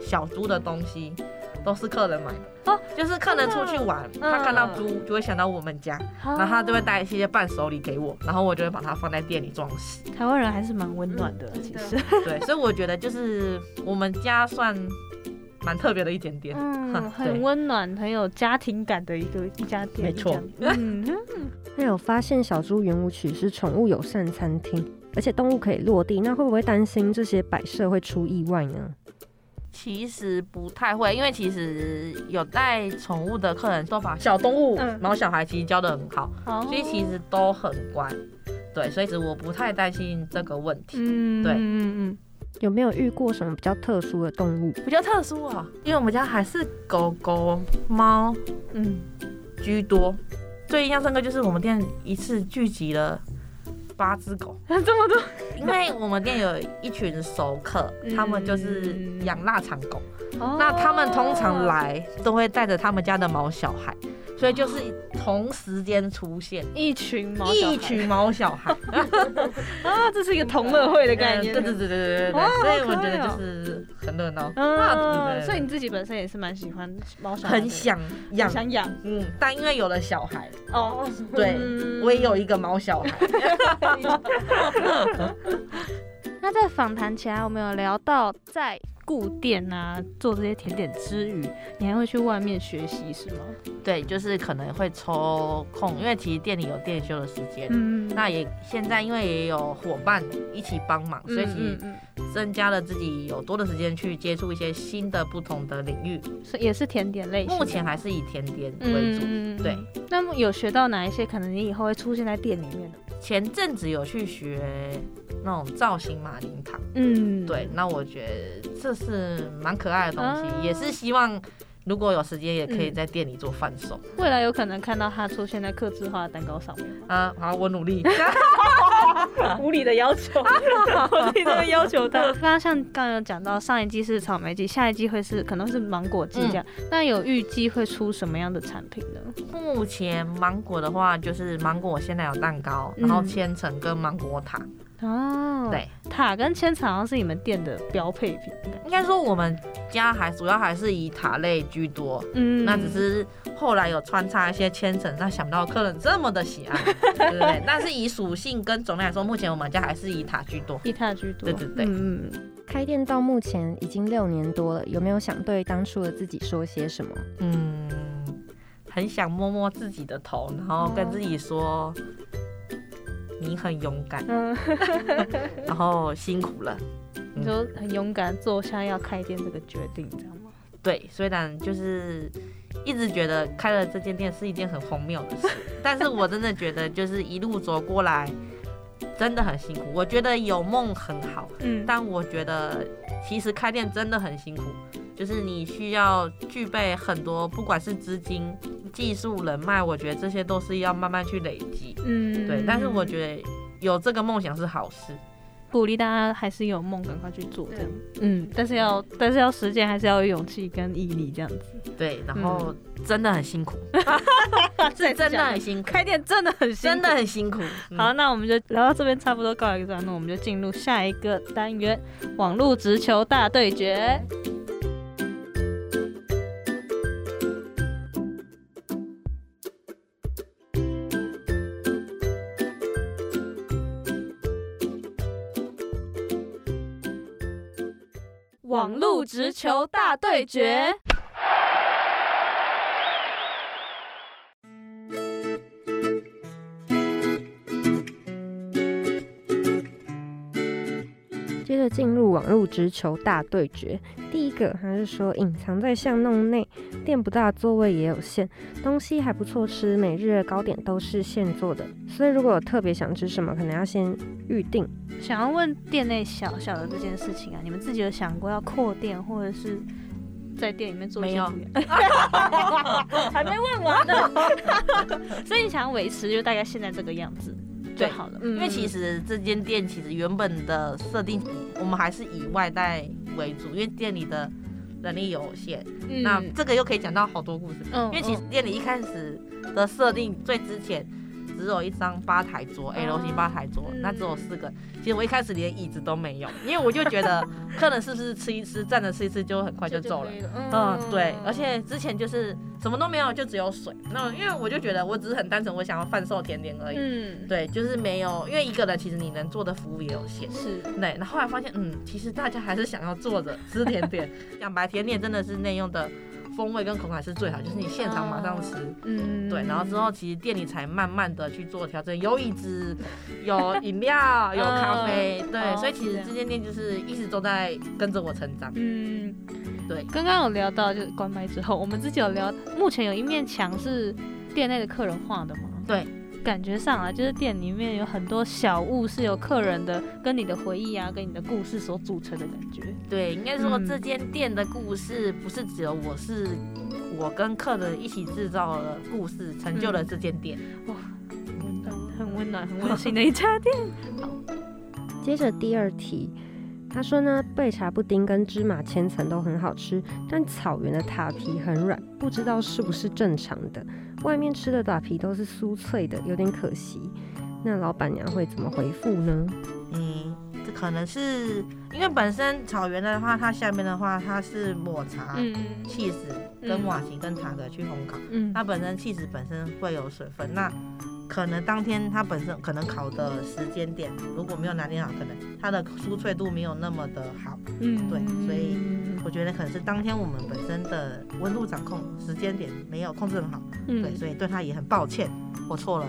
小猪的东西。都是客人买的。哦，就是客人出去玩，他看到猪就会想到我们家，然后他就会带一些伴手礼给我，然后我就会把它放在店里装饰。台湾人还是蛮温暖的，其实。对，所以我觉得就是我们家算蛮特别的一点点，嗯，很温暖，很有家庭感的一个一家店，没错。嗯，那有发现小猪圆舞曲是宠物友善餐厅，而且动物可以落地，那会不会担心这些摆设会出意外呢？其实不太会，因为其实有带宠物的客人都把小动物、毛小孩其实教的很好，所以其实都很乖。对，所以其实我不太担心这个问题。嗯，对，嗯嗯。有没有遇过什么比较特殊的动物？比较特殊啊，因为我们家还是狗狗、猫，嗯，居多。最印象深刻就是我们店一次聚集了。八只狗，这么多，因为我们店有一群熟客，他们就是养腊肠狗，那他们通常来都会带着他们家的毛小孩。所以就是同时间出现。一群毛一群毛小孩。啊，这是一个同乐会的概念。对对对对对对对，所以我觉得就是很热闹。嗯，所以你自己本身也是蛮喜欢毛小孩，很想养，想养。嗯，但因为有了小孩。哦，对我也有一个毛小孩。那在访谈前，我们有聊到在。顾店啊，做这些甜点之余，你还会去外面学习是吗？对，就是可能会抽空，因为其实店里有店休的时间。嗯那也现在因为也有伙伴一起帮忙，所以其实增加了自己有多的时间去接触一些新的不同的领域。是也是甜点类，目前还是以甜点为主。对。那么有学到哪一些可能你以后会出现在店里面的？前阵子有去学那种造型马铃糖，嗯，对，那我觉得这是蛮可爱的东西，也是希望如果有时间也可以在店里做贩售。未来有可能看到它出现在刻字化的蛋糕上面啊，好，我努力。无理的要求，我自己都会要求他。刚刚像刚刚有讲到，上一季是草莓季，下一季会是可能是芒果季这样。那有预计会出什么样的产品呢？目前芒果的话，就是芒果现在有蛋糕，然后千层跟芒果塔。哦，对，塔跟千层好像是你们店的标配品。应该说我们家还主要还是以塔类居多，嗯，那只是后来有穿插一些千层，但想不到客人这么的喜爱，对不对？但是以属性跟种类来说，目前我们家还是以塔居多，以塔居多。对对对，嗯，开店到目前已经六年多了，有没有想对当初的自己说些什么？嗯，很想摸摸自己的头，然后跟自己说。你很勇敢，然后辛苦了。你说很勇敢做下要开店这个决定，知道吗？对，虽然就是一直觉得开了这间店是一件很荒谬的事，但是我真的觉得就是一路走过来真的很辛苦。我觉得有梦很好，嗯，但我觉得其实开店真的很辛苦。就是你需要具备很多，不管是资金、技术、人脉，我觉得这些都是要慢慢去累积。嗯，对。但是我觉得有这个梦想是好事，鼓励大家还是有梦赶快去做这样。嗯，但是要但是要实践，还是要有勇气跟毅力这样子。对，然后真的很辛苦，对，真的很辛苦，开店真的很真的很辛苦。好，那我们就聊到这边差不多告一个段落，我们就进入下一个单元——网络直球大对决。网路直球大对决。进入网路直球大对决。第一个，他是说隐藏在巷弄内，店不大，座位也有限，东西还不错吃，每日的糕点都是现做的，所以如果有特别想吃什么，可能要先预定。想要问店内小小的这件事情啊，你们自己有想过要扩店，或者是在店里面做没有，还没问完呢。所以你想维持就大概现在这个样子就好了。因为其实这间店其实原本的设定，我们还是以外带为主，因为店里的能力有限。那这个又可以讲到好多故事，因为其实店里一开始的设定最之前。只有一张吧台桌，L 型吧台桌，那只有四个。其实我一开始连椅子都没有，因为我就觉得 客人是不是吃一吃，站着吃一吃就很快就走了。嗯，对。而且之前就是什么都没有，就只有水。那因为我就觉得我只是很单纯，我想要贩售甜点而已。嗯，对，就是没有，因为一个人其实你能做的服务也有限。是。对。那后来发现，嗯，其实大家还是想要坐着吃甜点。讲白，甜点真的是内用的。风味跟口感是最好，就是你现场马上吃，嗯，对，然后之后其实店里才慢慢的去做调整，有椅子，有饮料，有咖啡，对，所以其实这间店就是一直都在跟着我成长，嗯，对。刚刚有聊到就是关麦之后，我们自己有聊，目前有一面墙是店内的客人画的吗？对。感觉上啊，就是店里面有很多小物，是由客人的跟你的回忆啊，跟你的故事所组成的感觉。对，应该说这间店的故事不是只有我，是我跟客人一起制造了故事，成就了这间店。哇，温暖，很温暖，很温馨的一家店。好，接着第二题。他说呢，贝茶布丁跟芝麻千层都很好吃，但草原的塔皮很软，不知道是不是正常的。外面吃的塔皮都是酥脆的，有点可惜。那老板娘会怎么回复呢？嗯，这可能是因为本身草原的话，它下面的话它是抹茶、气死跟瓦奇跟塔的去烘烤，嗯，它本身气死本身会有水分，那。可能当天它本身可能烤的时间点如果没有拿捏好，可能它的酥脆度没有那么的好。嗯，对，所以我觉得可能是当天我们本身的温度掌控时间点没有控制很好。嗯，对，所以对他也很抱歉，我错了。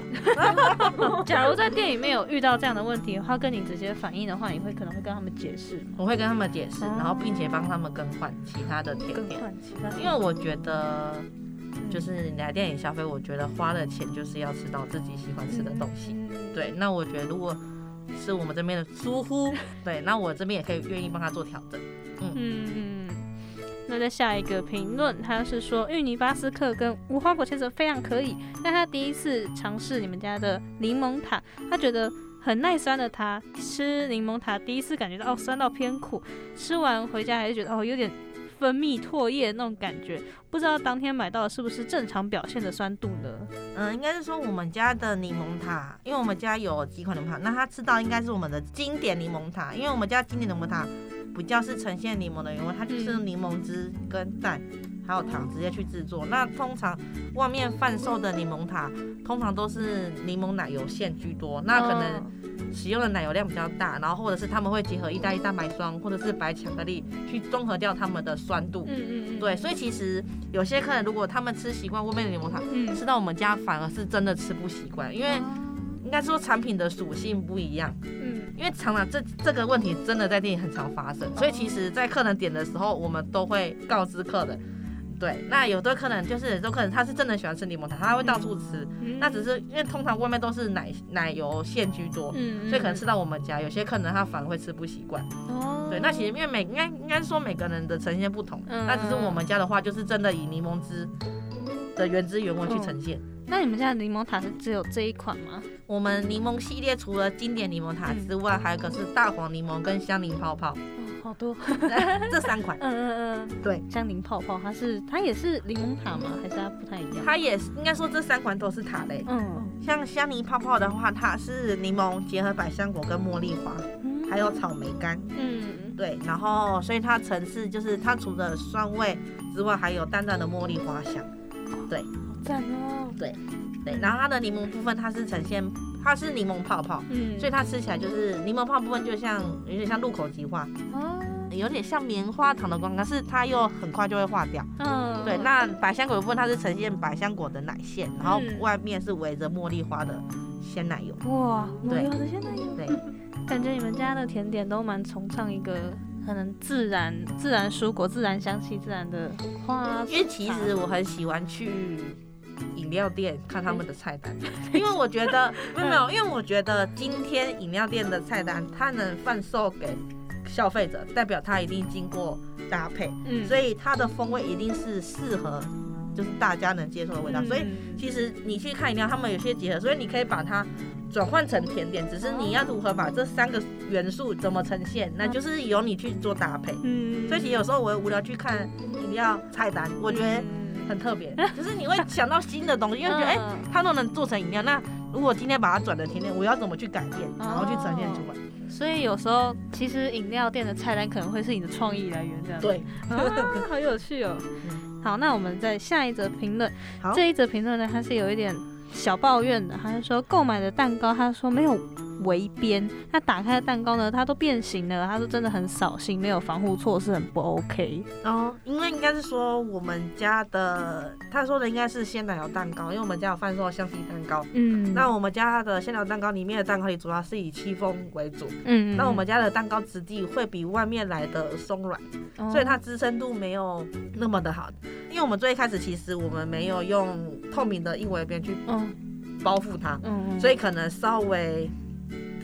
假如在店里面有遇到这样的问题，他跟你直接反映的话，你会可能会跟他们解释。我会跟他们解释，然后并且帮他们更换其他的甜点，因为我觉得。就是你来店里消费，我觉得花的钱就是要吃到自己喜欢吃的东西。对，那我觉得如果是我们这边的疏忽，对，那我这边也可以愿意帮他做调整。嗯嗯。那在下一个评论，他是说芋泥巴斯克跟无花果千层非常可以，但他第一次尝试你们家的柠檬塔，他觉得很耐酸的。它吃柠檬塔第一次感觉到哦酸到偏苦，吃完回家还是觉得哦有点。分泌唾液那种感觉，不知道当天买到的是不是正常表现的酸度呢？嗯，应该是说我们家的柠檬塔，因为我们家有几款柠檬塔，那他吃到应该是我们的经典柠檬塔，因为我们家经典柠檬塔比较是呈现柠檬的原味，它就是柠檬汁跟蛋还有糖直接去制作。那通常外面贩售的柠檬塔，通常都是柠檬奶油馅居多，那可能。使用的奶油量比较大，然后或者是他们会结合意大利蛋白霜或者是白巧克力去综合掉它们的酸度。嗯嗯嗯。对，所以其实有些客人如果他们吃习惯外面的柠檬塔，吃到我们家反而是真的吃不习惯，因为应该说产品的属性不一样。嗯。因为常常这这个问题真的在店里很常发生，所以其实在客人点的时候，我们都会告知客人。对，那有的客人就是有的客人他是真的喜欢吃柠檬塔，他会到处吃。那只是因为通常外面都是奶奶油馅居多，所以可能吃到我们家，有些客人他反而会吃不习惯。哦，对，那其实因为每应该应该说每个人的呈现不同，那只是我们家的话就是真的以柠檬汁的原汁原味去呈现。那你们家的柠檬塔是只有这一款吗？我们柠檬系列除了经典柠檬塔之外，还有个是大黄柠檬跟香柠泡泡。好多，这三款，嗯嗯嗯，对，香柠泡泡，它是它也是柠檬塔吗？还是它不太一样？它也是，应该说这三款都是塔类。嗯，像香柠泡泡的话，它是柠檬结合百香果跟茉莉花，还有草莓干。嗯，对，然后所以它层次就是它除了酸味之外，还有淡淡的茉莉花香。对，好赞哦。对对，然后它的柠檬部分，它是呈现。它是柠檬泡泡，嗯，所以它吃起来就是柠檬泡部分，就像有点像入口即化，哦，有点像棉花糖的光，但是它又很快就会化掉，嗯，对。那百香果的部分，它是呈现百香果的奶馅，然后外面是围着茉莉花的鲜奶油，哇，茉莉花的鲜奶油，对，感觉你们家的甜点都蛮崇尚一个可能自然、自然蔬果、自然香气、自然的花，因为其实我很喜欢去。饮料店看他们的菜单，因为我觉得没有 没有，因为我觉得今天饮料店的菜单，它能贩售给消费者，代表它一定经过搭配，嗯，所以它的风味一定是适合，就是大家能接受的味道。所以其实你去看饮料，他们有些结合，所以你可以把它转换成甜点，只是你要如何把这三个元素怎么呈现，那就是由你去做搭配。嗯，所以其实有时候我无聊去看饮料菜单，我觉得很特别，就是你会想到新的东西，因为觉得哎，它都能做成饮料，那如果今天把它转成甜点，我要怎么去改变，然后去呈现出来？所以有时候其实饮料店的菜单可能会是你的创意来源，这样。对，好有趣哦。好，那我们在下一则评论，这一则评论呢，它是有一点小抱怨的，他就说购买的蛋糕，他说没有。围边，他打开的蛋糕呢，它都变形了。他说真的很扫兴，没有防护措施，很不 OK。哦，因为应该是说我们家的，他说的应该是鲜奶油蛋糕，因为我们家有贩售橡皮蛋糕。嗯，那我们家的鲜奶油蛋糕里面的蛋糕里主要是以戚风为主。嗯，那我们家的蛋糕质地会比外面来的松软，所以它支撑度没有那么的好。因为我们最开始其实我们没有用透明的硬围边去包覆它，嗯，所以可能稍微。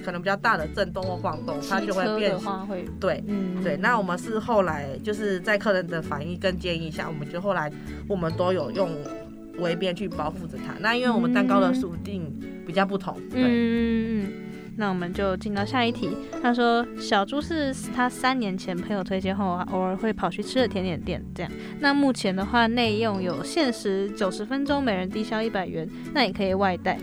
可能比较大的震动或晃动，它就会变形。对，嗯，对。那我们是后来就是在客人的反应跟建议下，我们就后来我们都有用围边去包覆着它。那因为我们蛋糕的属性比较不同。对。那我们就进到下一题。他说小猪是他三年前朋友推荐后啊，偶尔会跑去吃的甜点店。这样。那目前的话，内用有限时九十分钟，每人低消一百元。那也可以外带。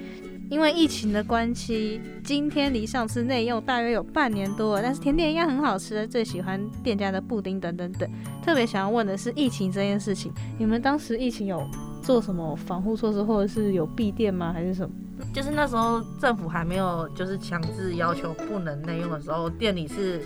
因为疫情的关系，今天离上次内用大约有半年多了，但是甜点应该很好吃，最喜欢店家的布丁等等等。特别想要问的是疫情这件事情，你们当时疫情有做什么防护措施，或者是有闭店吗，还是什么？就是那时候政府还没有就是强制要求不能内用的时候，店里是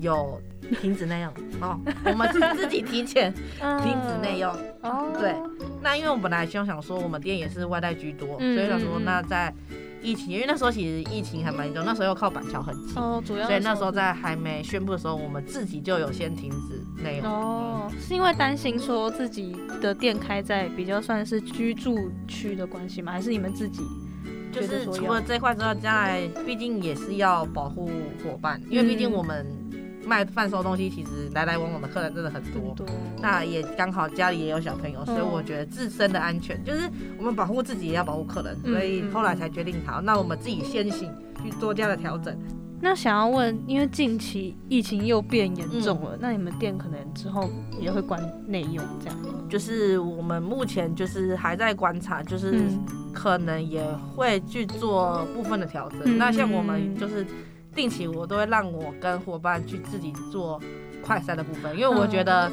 有。停止内用哦，我们是自己提前停止内用哦。对，那因为我们本来就想说，我们店也是外带居多，所以想说那在疫情，因为那时候其实疫情还蛮严重，那时候又靠板桥很近哦，主要所以那时候在还没宣布的时候，我们自己就有先停止内用哦。是因为担心说自己的店开在比较算是居住区的关系吗？还是你们自己就是除了这块之外，将来毕竟也是要保护伙伴，因为毕竟我们。卖贩售东西，其实来来往往的客人真的很多。那也刚好家里也有小朋友，所以我觉得自身的安全就是我们保护自己，也要保护客人。所以后来才决定，好，那我们自己先行去多加的调整。那想要问，因为近期疫情又变严重了，那你们店可能之后也会关内用这样？就是我们目前就是还在观察，就是可能也会去做部分的调整。那像我们就是。定期我都会让我跟伙伴去自己做快筛的部分，因为我觉得，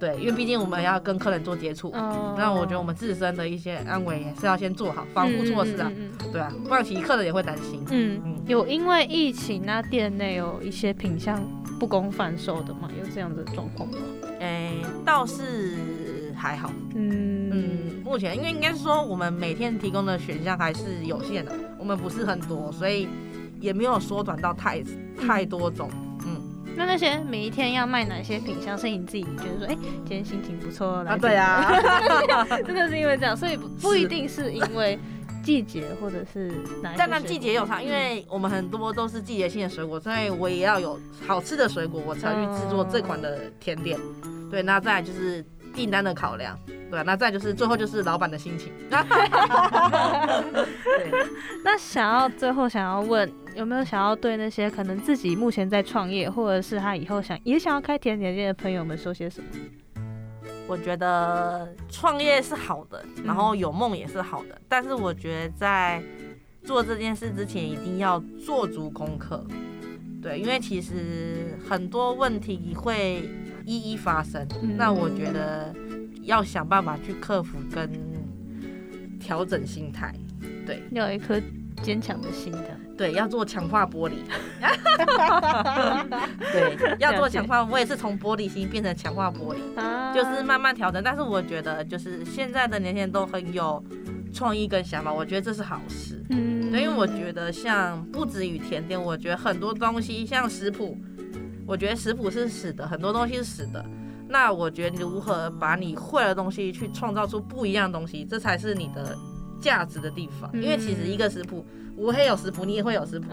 对，因为毕竟我们要跟客人做接触，那我觉得我们自身的一些安危也是要先做好防护措施啊，对啊，不然其实客人也会担心。嗯嗯，有因为疫情，那店内有一些品相不供贩售的吗？有这样的状况吗？诶，倒是还好。嗯嗯，目前因为应该是说我们每天提供的选项还是有限的，我们不是很多，所以。也没有缩短到太太多种，嗯，那那些每一天要卖哪些品相，是你自己觉得说，哎，今天心情不错，啊，对啊，真的是因为这样，所以不一定是因为季节或者是哪，当然季节有差，因为我们很多都是季节性的水果，所以我也要有好吃的水果，我才去制作这款的甜点。对，那再就是订单的考量。对吧，那再就是最后就是老板的心情。对，那想要最后想要问，有没有想要对那些可能自己目前在创业，或者是他以后想也想要开甜点店的朋友们说些什么？我觉得创业是好的，然后有梦也是好的，但是我觉得在做这件事之前一定要做足功课。对，因为其实很多问题会一一发生，那我觉得。要想办法去克服跟调整心态，对，要有一颗坚强的心的，对，要做强化玻璃，对，要做强化，我也是从玻璃心变成强化玻璃，就是慢慢调整。但是我觉得，就是现在的年轻人都很有创意跟想法，我觉得这是好事。嗯，因为我觉得像不止于甜点，我觉得很多东西像食谱，我觉得食谱是死的，很多东西是死的。那我觉得如何把你会的东西去创造出不一样的东西，这才是你的价值的地方。因为其实一个食谱，我也有食谱，你也会有食谱。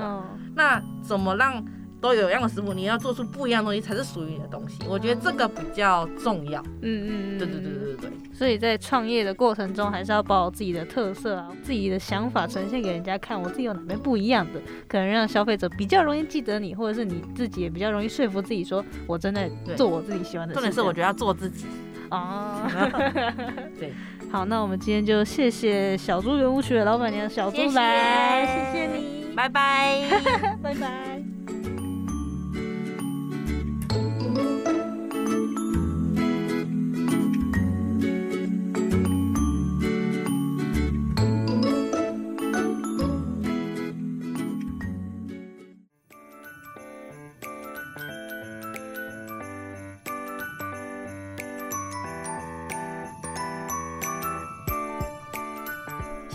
那怎么让都有一样的食谱，你要做出不一样的东西才是属于你的东西。我觉得这个比较重要。嗯嗯对对对对对对。所以在创业的过程中，还是要把我自己的特色啊、自己的想法呈现给人家看，我自己有哪边不一样的，可能让消费者比较容易记得你，或者是你自己也比较容易说服自己，说我真的做我自己喜欢的。重点是我觉得要做自己。哦。对。好，那我们今天就谢谢小猪圆舞曲的老板娘小猪来，谢谢你，拜拜，拜拜。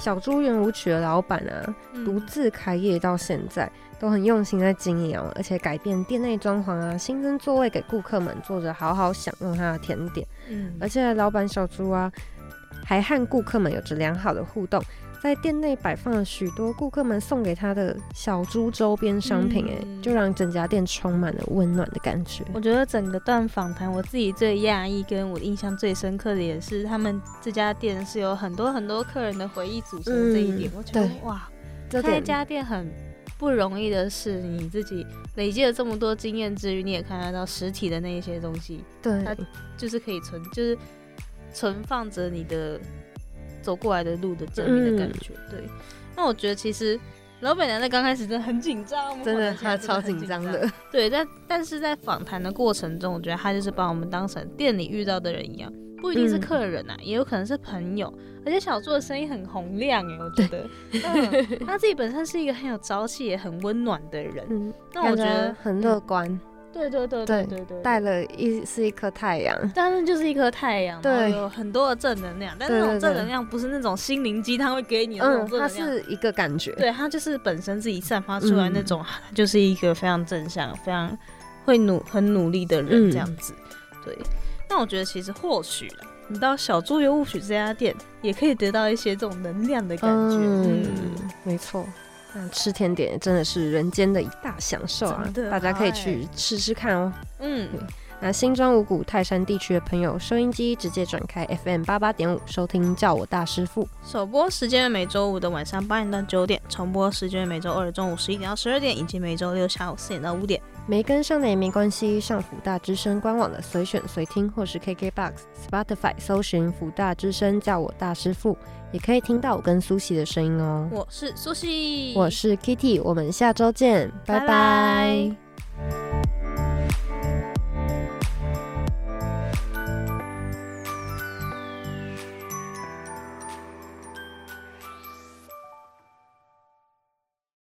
小猪圆舞曲的老板啊，独自开业到现在，都很用心在经营啊，而且改变店内装潢啊，新增座位给顾客们坐着好好享用他的甜点。嗯，而且老板小猪啊，还和顾客们有着良好的互动。在店内摆放了许多顾客们送给他的小猪周边商品，哎，就让整家店充满了温暖的感觉。我觉得整个段访谈，我自己最讶异，跟我印象最深刻的也是他们这家店是有很多很多客人的回忆组成这一点。我觉得哇，开一家店很不容易的是，你自己累积了这么多经验之余，你也看得到实体的那一些东西，对，它就是可以存，就是存放着你的。走过来的路的证明的感觉，对。那我觉得其实老板娘在刚开始真的很紧张，真的她超紧张的。对，但但是在访谈的过程中，我觉得她就是把我们当成店里遇到的人一样，不一定是客人呐，也有可能是朋友。而且小猪的声音很洪亮哎，我觉得，他自己本身是一个很有朝气也很温暖的人。嗯，那我觉得很乐观。对对对对对对，带了一是一颗太阳，但是就是一颗太阳，对，有很多的正能量，但是那种正能量不是那种心灵鸡汤会给你的那种正能量，它是一个感觉，对，它就是本身自己散发出来那种，就是一个非常正向、非常会努、很努力的人这样子。对，那我觉得其实或许你到小猪油物曲这家店，也可以得到一些这种能量的感觉。嗯，没错。嗯，吃甜点真的是人间的一大享受啊！大家可以去试试看哦。嗯，那新庄五谷泰山地区的朋友，收音机直接转开 FM 八八点五，收听叫我大师傅。首播时间每周五的晚上八点到九点，重播时间每周二中午十一点到十二点，以及每周六下午四点到五点。没跟上的也没关系，上福大之声官网的随选随听，或是 KKBOX、Spotify 搜寻福大之声，叫我大师傅，也可以听到我跟苏西的声音哦。我是苏西，我是 Kitty，我们下周见，拜拜。